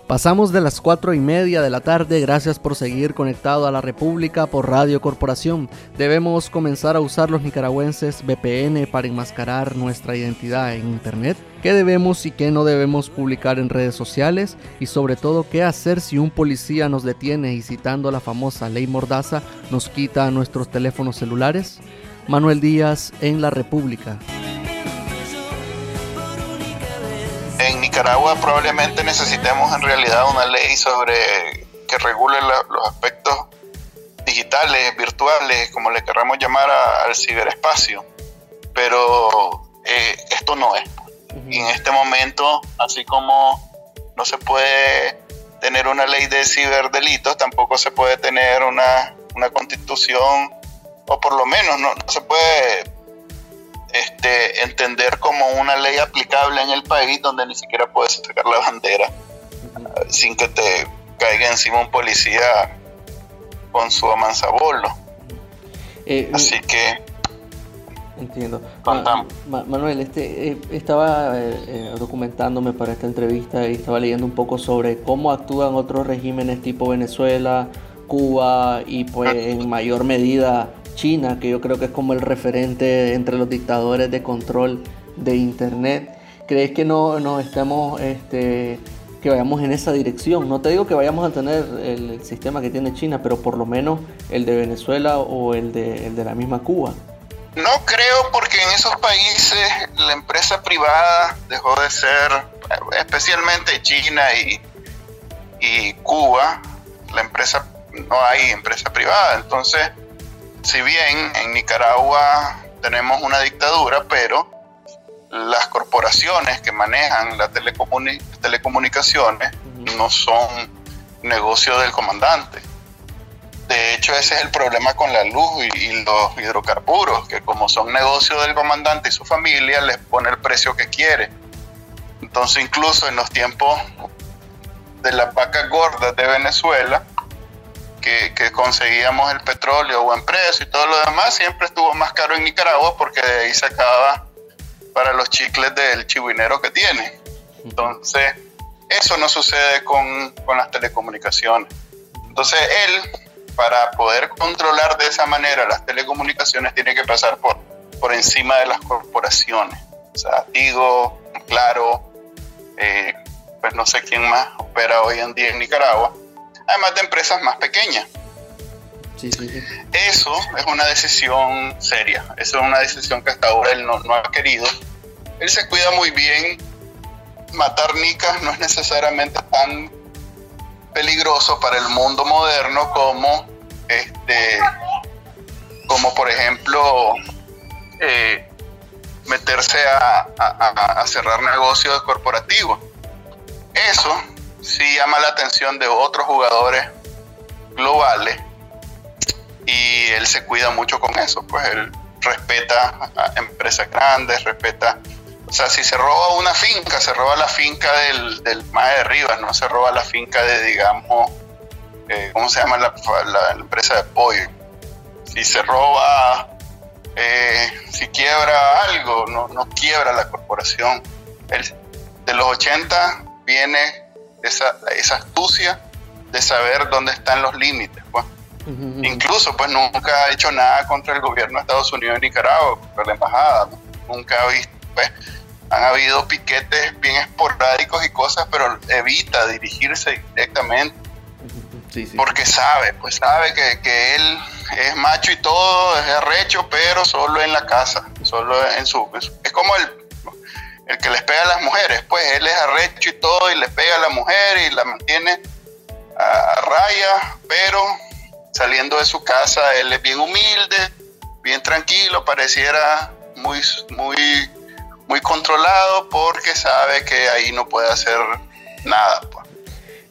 [SPEAKER 3] Pasamos de las 4 y media de la tarde, gracias por seguir conectado a la República por Radio Corporación. Debemos comenzar a usar los nicaragüenses VPN para enmascarar nuestra identidad en Internet. ¿Qué debemos y qué no debemos publicar en redes sociales? Y sobre todo, ¿qué hacer si un policía nos detiene y citando la famosa ley Mordaza nos quita nuestros teléfonos celulares? Manuel Díaz en la República.
[SPEAKER 5] En Nicaragua probablemente necesitemos en realidad una ley sobre que regule los aspectos digitales, virtuales, como le querramos llamar al ciberespacio. Pero eh, esto no es. Y en este momento, así como no se puede tener una ley de ciberdelitos, tampoco se puede tener una, una constitución, o por lo menos no, no se puede este, entender como una ley aplicable en el país donde ni siquiera puedes sacar la bandera sin que te caiga encima un policía con su amanzabolo. Eh, Así que...
[SPEAKER 3] Entiendo. Manuel, este, eh, estaba eh, documentándome para esta entrevista y estaba leyendo un poco sobre cómo actúan otros regímenes tipo Venezuela, Cuba y pues en mayor medida China, que yo creo que es como el referente entre los dictadores de control de Internet. ¿Crees que no nos estemos, este, que vayamos en esa dirección? No te digo que vayamos a tener el, sistema que tiene China, pero por lo menos el de Venezuela o el de, el de la misma Cuba.
[SPEAKER 5] No creo porque en esos países la empresa privada dejó de ser, especialmente China y, y Cuba, la empresa, no hay empresa privada, entonces si bien en Nicaragua tenemos una dictadura, pero las corporaciones que manejan las telecomunicaciones no son negocio del comandante. De hecho, ese es el problema con la luz y, los hidrocarburos, que como son negocio del comandante y su familia, les pone el precio que quiere. Entonces, incluso en los tiempos de las vacas gordas de Venezuela, que, conseguíamos el petróleo o en precio y todo lo demás, siempre estuvo más caro en Nicaragua porque de ahí se acaba para los chicles del chivinero que tiene. Entonces, eso no sucede con, con las telecomunicaciones. Entonces, él, para poder controlar de esa manera las telecomunicaciones, tiene que pasar por, por encima de las corporaciones. O sea, Tigo, Claro, eh, pues no sé quién más opera hoy en día en Nicaragua además de empresas más pequeñas. Eso es una decisión seria, eso es una decisión que hasta ahora él no, ha querido. Él se cuida muy bien, matar nicas no es necesariamente tan peligroso para el mundo moderno como este como por ejemplo eh, meterse a, a, cerrar negocios corporativos. Eso sí llama la atención de otros jugadores globales y él se cuida mucho con eso, pues él respeta a empresas grandes, respeta, o sea, si se roba una finca, se roba la finca del, del de Rivas, no se roba la finca de, digamos, eh, ¿cómo se llama la, empresa de pollo? Si se roba, eh, si quiebra algo, no, no quiebra la corporación. Él, de los 80 viene esa, esa astucia de saber dónde están los límites. Pues. Incluso, pues nunca ha hecho nada contra el gobierno de Estados Unidos en Nicaragua, contra la embajada. Nunca ha visto, pues, han habido piquetes bien esporádicos y cosas, pero evita dirigirse directamente. Porque sabe, pues sabe que, que, él es macho y todo, es arrecho, pero solo en la casa, solo en su, es como el, el que les pega a las mujeres, pues él es arrecho y todo y le pega a la mujer y la mantiene a raya, pero saliendo de su casa él es bien humilde, bien tranquilo, pareciera muy, muy, muy controlado porque sabe que ahí no puede hacer nada. Pues.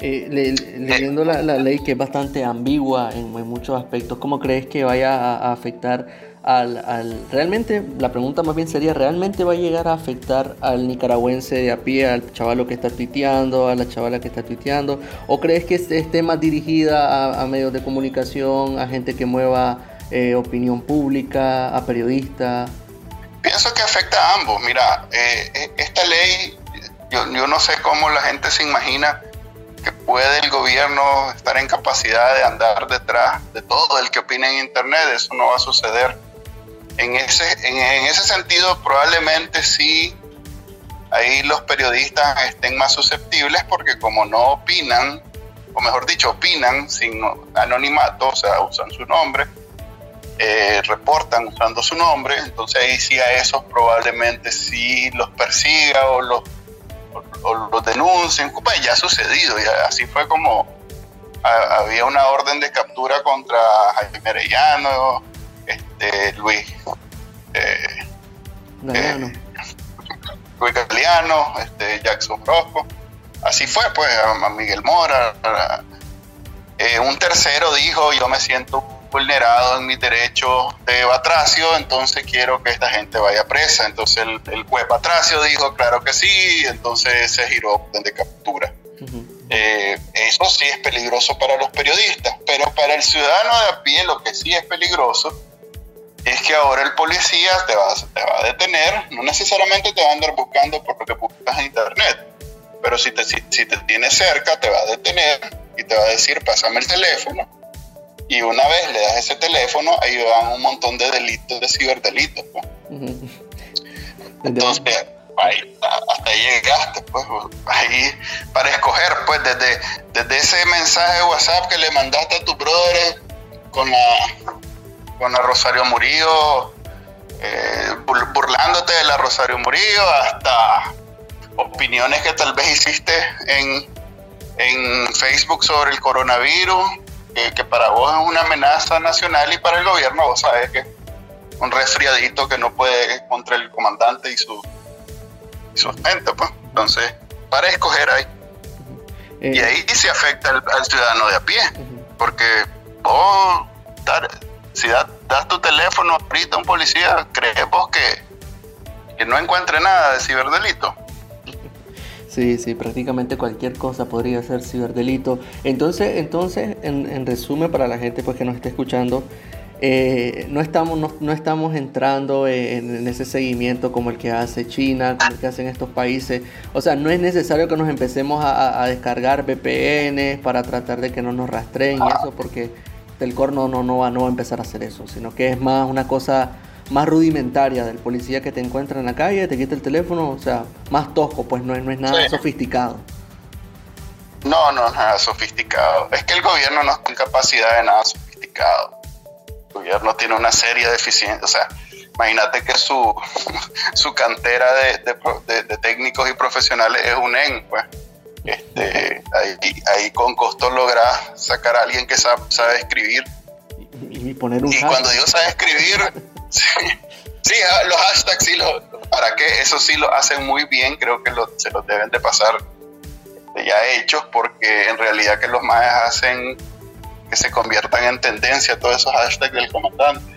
[SPEAKER 3] Eh, leyendo la, ley que es bastante ambigua en, muchos aspectos, ¿cómo crees que vaya a, afectar al, al, Realmente, la pregunta más bien sería, ¿realmente va a llegar a afectar al nicaragüense de a pie, al chavalo que está tuiteando, a la chavala que está tuiteando? ¿O crees que esté más dirigida a, medios de comunicación, a gente que mueva eh, opinión pública, a periodistas?
[SPEAKER 5] Pienso que afecta a ambos. Mira, eh, esta ley, yo, yo no sé cómo la gente se imagina que puede el gobierno estar en capacidad de andar detrás de todo el que opina en Internet, eso no va a suceder. En ese, en, ese sentido, probablemente sí, ahí los periodistas estén más susceptibles porque como no opinan, o mejor dicho, opinan sin anonimato, o sea, usan su nombre, eh, reportan usando su nombre, entonces ahí sí a esos probablemente sí los persiga o los o lo denuncien, pues ya ha sucedido, y así fue como había una orden de captura contra Jaime Arellano, este, Luis, eh, eh, Luis Galeano, este, Jackson Rosco, así fue pues a, Miguel Mora, eh, un tercero dijo yo me siento vulnerado en mi derecho de Batracio, entonces quiero que esta gente vaya presa. Entonces el, juez Batracio dijo, claro que sí, entonces se giró de captura. Eh, eso sí es peligroso para los periodistas, pero para el ciudadano de a pie lo que sí es peligroso es que ahora el policía te va, te va a detener, no necesariamente te va a andar buscando por lo que publicas en internet, pero si te, si, si te tiene cerca te va a detener y te va a decir, pásame el teléfono y una vez le das ese teléfono, ahí van un montón de delitos, de ciberdelitos. Entonces, ahí, hasta ahí llegaste, pues, ahí para escoger, pues, desde, desde ese mensaje de WhatsApp que le mandaste a tu brother con la, con la Rosario Murillo, eh, burlándote de la Rosario Murillo, hasta opiniones que tal vez hiciste en, en Facebook sobre el coronavirus, que, para vos es una amenaza nacional y para el gobierno vos sabes que un resfriadito que no puede contra el comandante y su, su gente, pues. Entonces, para escoger ahí. y eh, ahí se afecta al, ciudadano de a pie, porque vos, si das, tu teléfono ahorita a un policía, crees vos que, que no encuentre nada de ciberdelito.
[SPEAKER 3] Sí, sí, prácticamente cualquier cosa podría ser ciberdelito. Entonces, entonces en, resumen, para la gente pues, que nos esté escuchando, eh, no, estamos, no, estamos entrando en, ese seguimiento como el que hace China, como el que hacen estos países. O sea, no es necesario que nos empecemos a, descargar VPN para tratar de que no nos rastreen y eso, porque el corno no, no, va, no va a empezar a hacer eso, sino que es más una cosa más rudimentaria del policía que te encuentra en la calle, te quita el teléfono, o sea, más tosco, pues no, no es nada sofisticado.
[SPEAKER 5] No, no es nada sofisticado. Es que el gobierno no en capacidad de nada sofisticado. El gobierno tiene una serie de deficiencias. O sea, imagínate que su, su cantera de, técnicos y profesionales es un EN, pues. Este, ahí, con costo logra sacar a alguien que sabe, sabe escribir.
[SPEAKER 3] Y, poner un
[SPEAKER 5] y cuando digo sabe escribir, Sí, ah, los hashtags sí, lo, ¿para qué? Eso sí lo hacen muy bien, creo que se los deben de pasar ya hechos, porque en realidad que los más hacen que se conviertan en tendencia todos esos hashtags del comandante.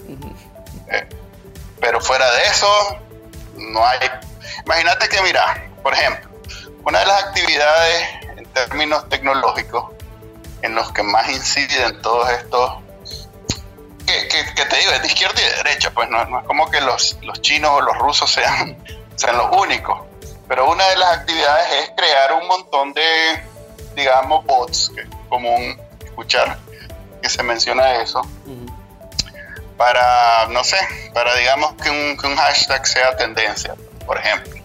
[SPEAKER 5] Eh, pero fuera de eso, no hay... Imagínate que, mira, por ejemplo, una de las actividades en términos tecnológicos en los que más inciden todos estos que, te digo, es de izquierda y de derecha, pues no, es como que los, los, chinos o los rusos sean, sean los únicos. Pero una de las actividades es crear un montón de, digamos, bots, que es común escuchar que se menciona eso, para, no sé, para digamos que un, que un hashtag sea tendencia, por ejemplo.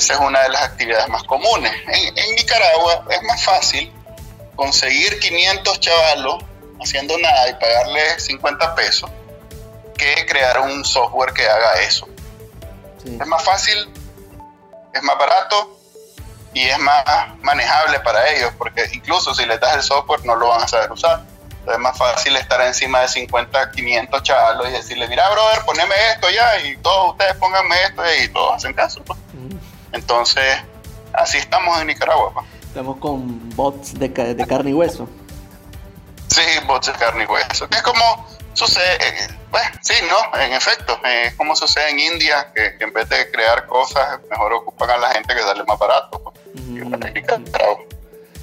[SPEAKER 5] Esa es una de las actividades más comunes. En, en Nicaragua es más fácil conseguir 500 chavalos haciendo nada y pagarle 50 pesos que crear un software que haga eso. Es más fácil, es más barato y es más manejable para ellos, porque incluso si les das el software no lo van a saber usar. Entonces es más fácil estar encima de 50, 500 chavalos y decirle, mira, brother, poneme esto ya y todos ustedes pónganme esto y todos hacen caso. Pues. Entonces, así estamos en Nicaragua. Pues.
[SPEAKER 3] Estamos con bots de, de carne y hueso.
[SPEAKER 5] Sí, bots de carne y hueso. Es como sucede, eh, bueno, sí, no, en efecto, eh, es como sucede en India, que, en vez de crear cosas, mejor ocupan a la gente que sale más barato. Pues.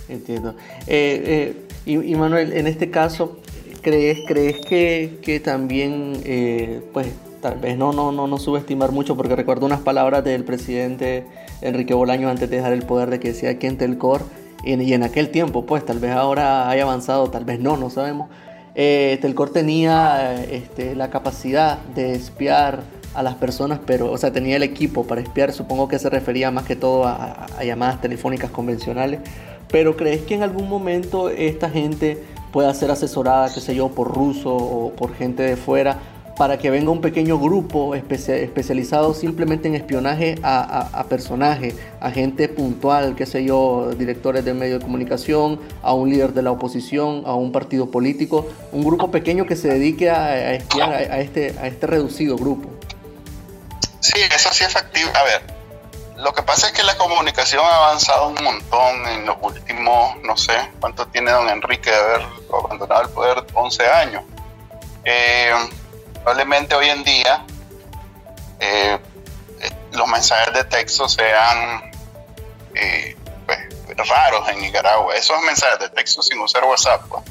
[SPEAKER 3] Entiendo. Eh, y, Manuel, en este caso, ¿crees, crees que, que también, pues, tal vez no, no, no, no subestimar mucho, porque recuerdo unas palabras del presidente Enrique Bolaño antes de dejar el poder de que decía que en Telcor, y en, y en aquel tiempo, pues tal vez ahora haya avanzado, tal vez no, no sabemos. Eh, Telcor tenía este, la capacidad de espiar a las personas, pero, o sea, tenía el equipo para espiar, supongo que se refería más que todo a, a llamadas telefónicas convencionales, pero ¿crees que en algún momento esta gente pueda ser asesorada, qué sé yo, por ruso o por gente de fuera para que venga un pequeño grupo especializado simplemente en espionaje a, personajes, a gente puntual, qué sé yo, directores de medios de comunicación, a un líder de la oposición, a un partido político, un grupo pequeño que se dedique a, espiar a, este, a este reducido grupo.
[SPEAKER 5] Sí, eso sí es factible. A ver, lo que pasa es que la comunicación ha avanzado un montón en los últimos, no sé, ¿cuánto tiene don Enrique de haber abandonado el poder? 11 años. Eh, probablemente hoy en día eh, eh, los mensajes de texto sean eh, pues, raros en Nicaragua. Esos mensajes de texto sin usar WhatsApp. Pues.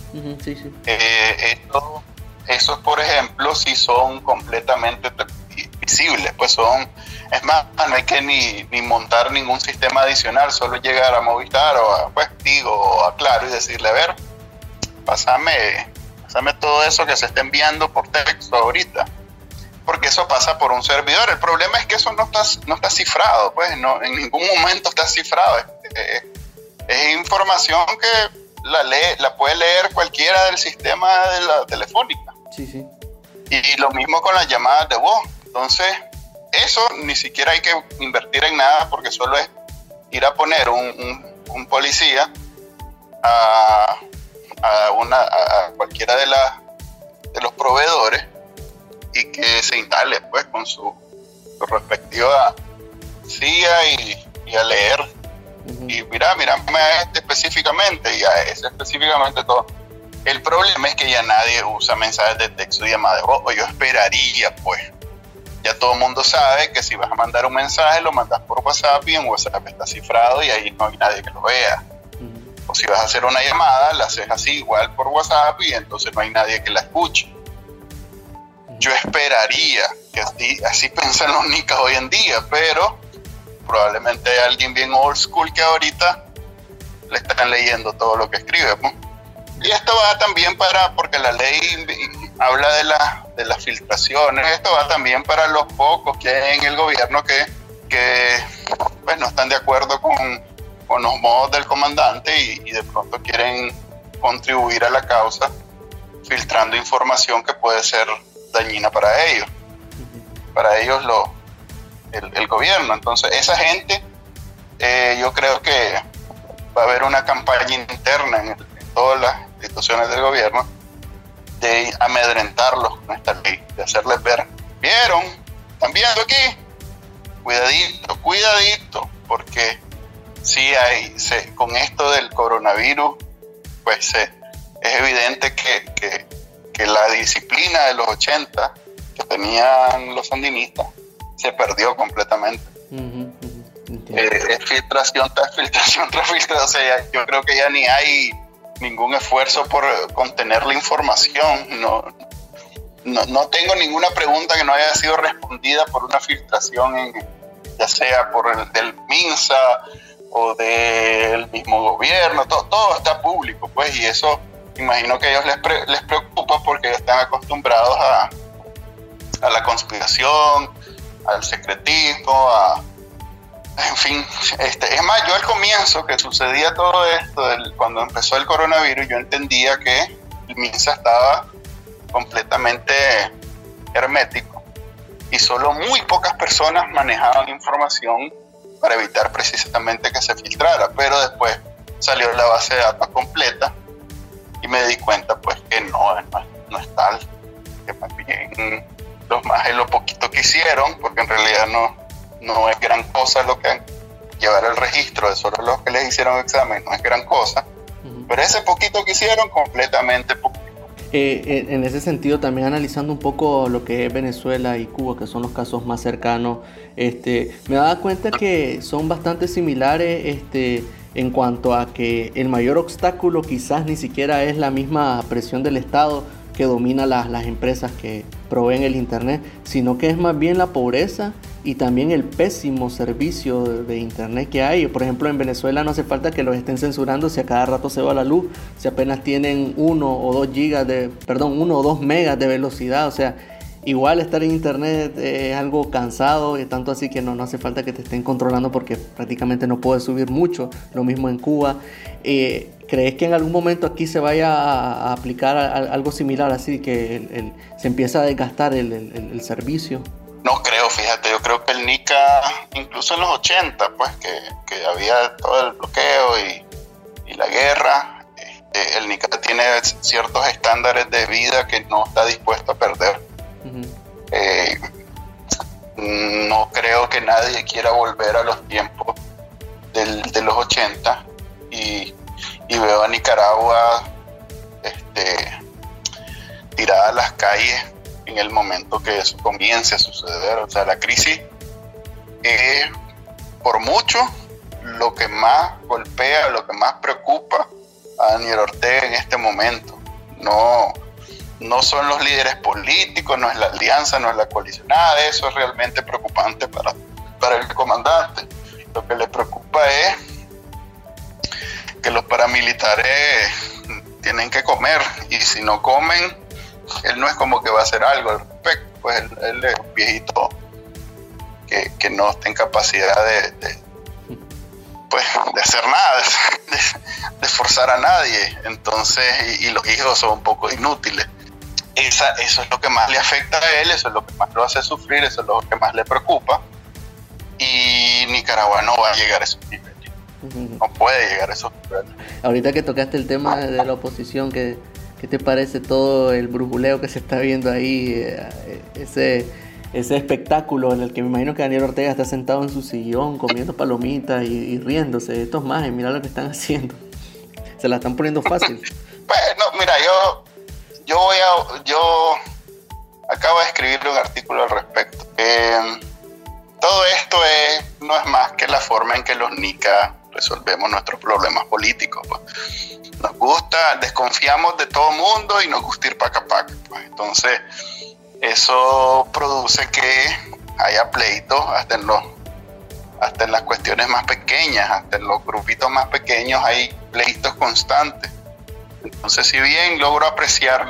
[SPEAKER 5] esos, por ejemplo, sí son completamente visibles. Pues son, es más, no hay que ni, ni montar ningún sistema adicional, solo llegar a Movistar o a pues, o a Claro y decirle, a ver, pásame Dame todo eso que se está enviando por texto ahorita. Porque eso pasa por un servidor. El problema es que eso no está, no está cifrado, pues no, en ningún momento está cifrado. Es, información que la, lee, la puede leer cualquiera del sistema de la telefónica.
[SPEAKER 3] Sí, sí.
[SPEAKER 5] Y lo mismo con las llamadas de voz. Entonces, eso ni siquiera hay que invertir en nada porque solo es ir a poner un, un policía a, a, una, a cualquiera de, la, de los proveedores y que se instale pues con su, respectiva CIA y, a leer. Y mira, mira a este específicamente y a ese específicamente todo. El problema es que ya nadie usa mensajes de texto y llamada de voz, o yo esperaría pues. Ya todo el mundo sabe que si vas a mandar un mensaje lo mandas por WhatsApp y en WhatsApp está cifrado y ahí no hay nadie que lo vea o si vas a hacer una llamada, la haces así igual por WhatsApp y entonces no hay nadie que la escuche. Yo esperaría que así, así piensan los nicas hoy en día, pero probablemente hay alguien bien old school que ahorita le están leyendo todo lo que escribe. Y esto va también para, porque la ley habla de, la, de las filtraciones, esto va también para los pocos que hay en el gobierno que, que pues, no están de acuerdo con con los modos del comandante y, de pronto quieren contribuir a la causa filtrando información que puede ser dañina para ellos, para ellos lo, el, gobierno. Entonces, esa gente, eh, yo creo que va a haber una campaña interna en, todas las instituciones del gobierno de amedrentarlos con esta ley, de hacerles ver, ¿vieron? ¿Están viendo aquí? Cuidadito, cuidadito, porque sí hay, con esto del coronavirus, pues es evidente que, la disciplina de los 80 que tenían los sandinistas se perdió completamente. Eh, es filtración tras filtración tras filtración. O sea, yo creo que ya ni hay ningún esfuerzo por contener la información. No, no, tengo ninguna pregunta que no haya sido respondida por una filtración, ya sea por el del MINSA, o del mismo gobierno, todo, está público, pues, y eso imagino que a ellos les, les preocupa porque están acostumbrados a, a la conspiración, al secretismo, a, en fin, este, es más, yo al comienzo que sucedía todo esto, cuando empezó el coronavirus, yo entendía que el MINSA estaba completamente hermético y solo muy pocas personas manejaban información para evitar precisamente que se filtrara, pero después salió la base de datos completa y me di cuenta pues que no, no, es tal, que más bien los más es lo poquito que hicieron, porque en realidad no, no es gran cosa lo que llevar el registro de solo los que les hicieron examen, no es gran cosa, pero ese poquito que hicieron completamente poquito.
[SPEAKER 3] Eh, en ese sentido, también analizando un poco lo que es Venezuela y Cuba, que son los casos más cercanos, este, me daba cuenta que son bastante similares este, en cuanto a que el mayor obstáculo quizás ni siquiera es la misma presión del Estado que domina las, las empresas que proveen el Internet, sino que es más bien la pobreza y también el pésimo servicio de, internet que hay. Por ejemplo, en Venezuela no hace falta que los estén censurando si a cada rato se va la luz, si apenas tienen uno o dos gigas de, perdón, uno o dos megas de velocidad. O sea, igual estar en internet es algo cansado, y tanto así que no, no hace falta que te estén controlando porque prácticamente no puedes subir mucho. Lo mismo en Cuba. Eh, ¿Crees que en algún momento aquí se vaya a, aplicar algo similar así, que se empieza a desgastar el servicio?
[SPEAKER 5] No creo, fíjate, yo creo que el NICA, incluso en los 80, pues que, había todo el bloqueo y, la guerra, este, el NICA tiene ciertos estándares de vida que no está dispuesto a perder. Eh, no creo que nadie quiera volver a los tiempos de los 80 y, veo a Nicaragua este, tirada a las calles en el momento que eso comience a suceder. O sea, la crisis es por mucho lo que más golpea, lo que más preocupa a Daniel Ortega en este momento. No, no son los líderes políticos, no es la alianza, no es la coalición, nada de eso es realmente preocupante para, para el comandante. Lo que le preocupa es que los paramilitares tienen que comer y si no comen, él no es como que va a hacer algo al respecto, pues él, es un viejito que, no está en capacidad de, pues, de hacer nada, de, forzar a nadie, entonces, y, los hijos son un poco inútiles. Esa, eso es lo que más le afecta a él, eso es lo que más lo hace sufrir, eso es lo que más le preocupa. Y Nicaragua no va a llegar a esos niveles. No puede llegar a esos niveles.
[SPEAKER 3] Ahorita que tocaste el tema de la oposición, que ¿Qué te parece todo el brujuleo que se está viendo ahí? Eh, ese, ese espectáculo en el que me imagino que Daniel Ortega está sentado en su sillón comiendo palomitas y, riéndose. Estos más, mira lo que están haciendo. Se la están poniendo fácil.
[SPEAKER 5] bueno, mira, yo, yo voy a. Yo acabo de escribir un artículo al respecto. Eh, todo esto es, no es más que la forma en que los NICA resolvemos nuestros problemas políticos. Pues. Nos gusta, desconfiamos de todo mundo y nos gusta ir paca paca. Pues. Entonces, eso produce que haya pleitos hasta en los hasta en las cuestiones más pequeñas, hasta en los grupitos más pequeños hay pleitos constantes. Entonces, si bien logro apreciar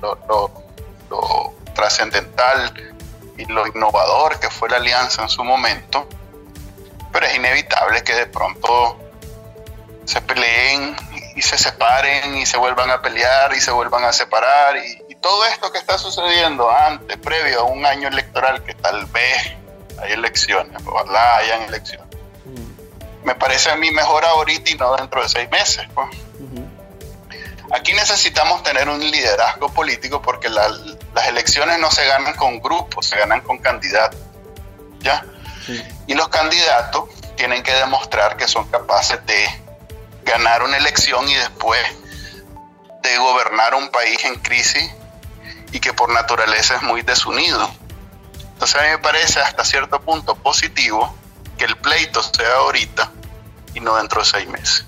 [SPEAKER 5] lo, lo trascendental y lo innovador que fue la alianza en su momento, pero es inevitable que de pronto se peleen y se separen y se vuelvan a pelear y se vuelvan a separar y, todo esto que está sucediendo antes, previo a un año electoral que tal vez hay elecciones, ojalá hayan elecciones. Mm. Me parece a mí mejor ahorita y no dentro de seis meses. Pues. Aquí necesitamos tener un liderazgo político porque las elecciones no se ganan con grupos, se ganan con candidatos. ¿Ya? Y los candidatos tienen que demostrar que son capaces de ganar una elección y después de gobernar un país en crisis y que por naturaleza es muy desunido. Entonces a mí me parece hasta cierto punto positivo que el pleito sea ahorita y no dentro de seis meses.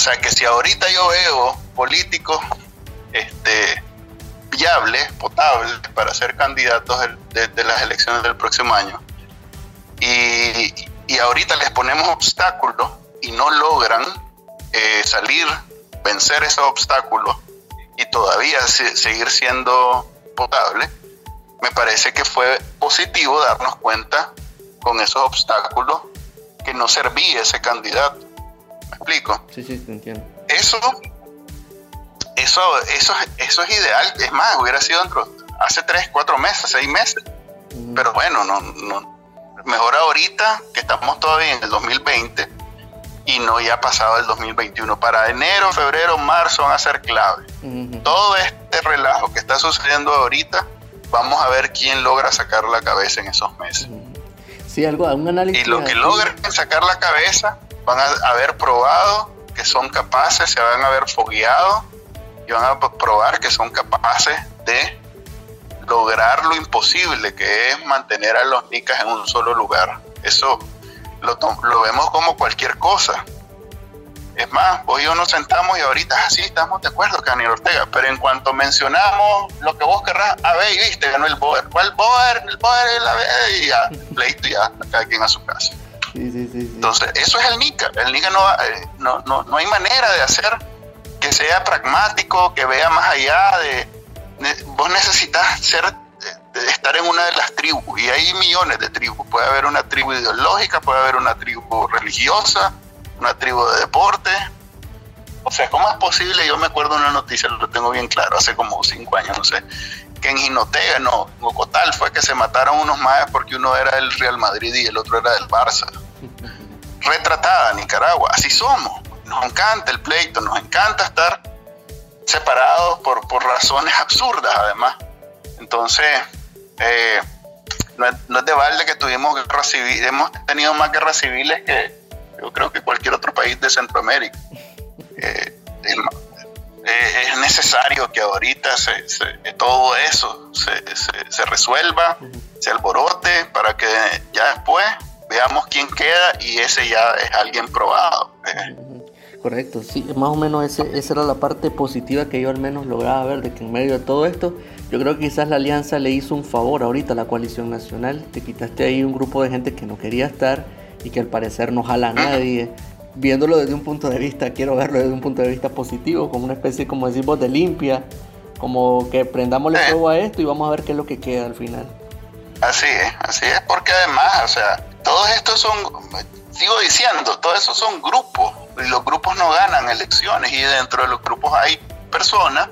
[SPEAKER 5] O sea que si ahorita yo veo políticos este, viables, potables para ser candidatos de las elecciones del próximo año, y, ahorita les ponemos obstáculos y no logran eh, salir, vencer esos obstáculos y todavía seguir siendo potable, me parece que fue positivo darnos cuenta con esos obstáculos que no servía ese candidato. ¿Me explico?
[SPEAKER 3] Sí, sí, te entiendo.
[SPEAKER 5] Eso, eso, eso, eso es ideal. Es más, hubiera sido dentro, hace tres, cuatro meses, seis meses Pero bueno, no, no, mejor ahorita que estamos todavía en el 2020 y no ya ha pasado el 2021. Para enero, febrero, marzo van a ser clave. Todo este relajo que está sucediendo ahorita, vamos a ver quién logra sacar la cabeza en esos meses.
[SPEAKER 3] Sí, algo, un análisis.
[SPEAKER 5] Y lo que logren sacar la cabeza, van a haber probado que son capaces, se van a haber fogueado y van a probar que son capaces de lograr lo imposible, que es mantener a los nicas en un solo lugar. Eso lo, lo vemos como cualquier cosa. Es más, vos y yo nos sentamos y ahorita, así ah, estamos de acuerdo, Daniel Ortega, pero en cuanto mencionamos lo que vos querrás, a ver, y viste, ganó el Boer. ¿Cuál Boer? El Boer y la y ya, pleito ya, cada quien a su casa. Entonces, eso es el NICA. El NICA eh, no, no, no, hay manera de hacer que sea pragmático, que vea más allá de... vos necesitas ser estar en una de las tribus y hay millones de tribus. Puede haber una tribu ideológica, puede haber una tribu religiosa, una tribu de deporte. O sea, ¿cómo es posible? Yo me acuerdo de una noticia, lo tengo bien claro, hace como cinco años, no sé, que en Jinotega, no, en Ocotal fue que se mataron unos más porque uno era del Real Madrid y el otro era del Barça. Retratada Nicaragua, así somos. Nos encanta el pleito, nos encanta estar separados por, por razones absurdas además. Entonces, eh, no, es, de balde que tuvimos guerra civil, hemos tenido más guerras civiles que yo creo que cualquier otro país de Centroamérica. Eh, eh, es necesario que ahorita todo eso se, resuelva, se alborote, para que ya después veamos quién queda y ese ya es alguien probado.
[SPEAKER 3] Correcto, sí, más o menos ese, esa era la parte positiva que yo al menos lograba ver, de que en medio de todo esto yo creo que quizás la alianza le hizo un favor ahorita a la coalición nacional. Te quitaste ahí un grupo de gente que no quería estar y que al parecer no jala a nadie. Viéndolo desde un punto de vista, quiero verlo desde un punto de vista positivo, como una especie, como decimos, de limpia. Como que prendamos el fuego a esto y vamos a ver qué es lo que queda al final.
[SPEAKER 5] Así es, así es, porque además, o sea, todos estos son, sigo diciendo, todos esos son grupos y los grupos no ganan elecciones y dentro de los grupos hay personas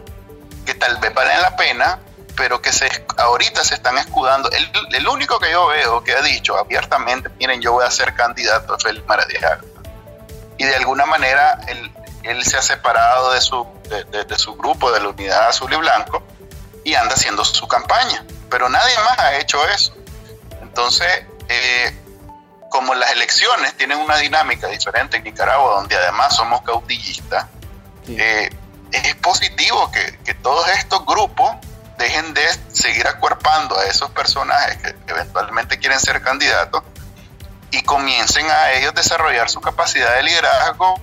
[SPEAKER 5] que tal vez valen la pena, pero que se, ahorita se están escudando. El, el, único que yo veo que ha dicho abiertamente, miren, yo voy a ser candidato a Félix Maradiaga. Y de alguna manera él, él se ha separado de su, de, de, su grupo, de la Unidad Azul y Blanco, y anda haciendo su campaña. Pero nadie más ha hecho eso. Entonces, eh, como las elecciones tienen una dinámica diferente en Nicaragua, donde además somos caudillistas, eh, es positivo que, que todos estos grupos dejen de seguir acuerpando a esos personajes que eventualmente quieren ser candidatos y comiencen a ellos desarrollar su capacidad de liderazgo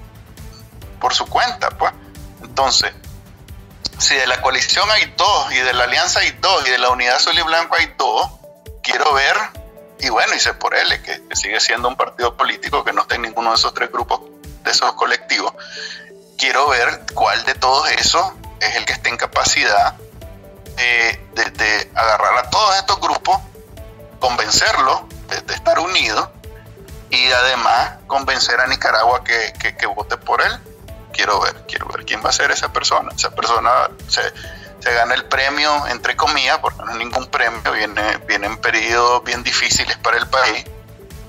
[SPEAKER 5] por su cuenta, pues. Entonces, si de la coalición hay dos y de la alianza hay dos y de la unidad azul y blanco hay dos, quiero ver, y bueno, y por él, que, que sigue siendo un partido político que no está en ninguno de esos tres grupos, de esos colectivos, quiero ver cuál de todos esos es el que esté en capacidad de, agarrar a todos estos grupos, convencerlos de, estar unidos y además convencer a Nicaragua que, que, vote por él. Quiero ver, quiero ver quién va a ser esa persona. Esa persona se, se gana el premio, entre comillas, porque no es ningún premio, viene, vienen periodos bien difíciles para el país.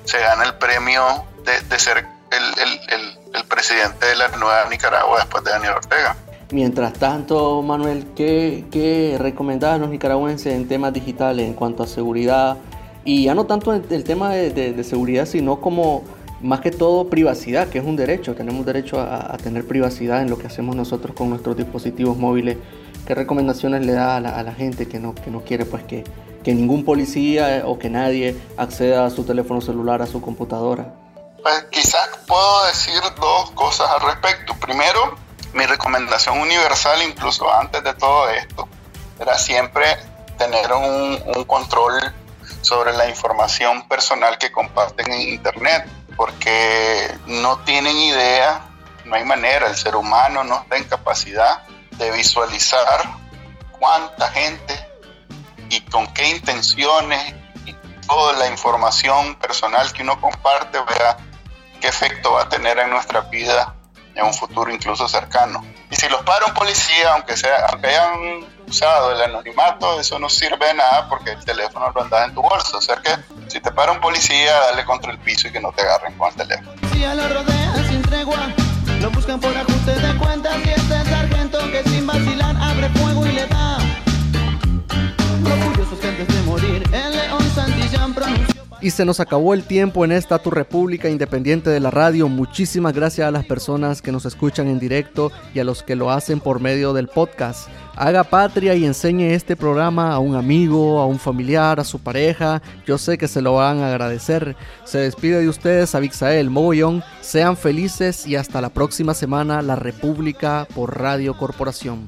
[SPEAKER 5] Se gana el premio de, de ser el, el, el, presidente de la nueva Nicaragua después de Daniel Ortega.
[SPEAKER 3] Mientras tanto, Manuel, ¿qué, qué los nicaragüenses en temas digitales en cuanto a seguridad? Y ya no tanto el, tema de, de, seguridad, sino como más que todo privacidad, que es un derecho. Tenemos derecho a, tener privacidad en lo que hacemos nosotros con nuestros dispositivos móviles. ¿Qué recomendaciones le da a la, a la gente que no, que no quiere pues que, que ningún policía o que nadie acceda a su teléfono celular, a su computadora?
[SPEAKER 5] Pues quizás puedo decir dos cosas al respecto. Primero, mi recomendación universal, incluso antes de todo esto, era siempre tener un, control sobre la información personal que comparten en Internet, porque no tienen idea, no hay manera, el ser humano no está en capacidad de visualizar cuánta gente y con qué intenciones y toda la información personal que uno comparte, vea qué efecto va a tener en nuestra vida en un futuro incluso cercano. Y si los para un policía, aunque, sea, aunque hayan usado el anonimato, eso no sirve de nada porque el teléfono lo andas en tu bolsa. O sea que si te para un policía, dale contra el piso y que no te agarren con el teléfono.
[SPEAKER 3] Y se nos acabó el tiempo en esta Tu República Independiente de la Radio. Muchísimas gracias a las personas que nos escuchan en directo y a los que lo hacen por medio del podcast. Haga patria y enseñe este programa a un amigo, a un familiar, a su pareja. Yo sé que se lo van a agradecer. Se despide de ustedes Abixael Mogollón. Sean felices y hasta la próxima semana La República por Radio Corporación.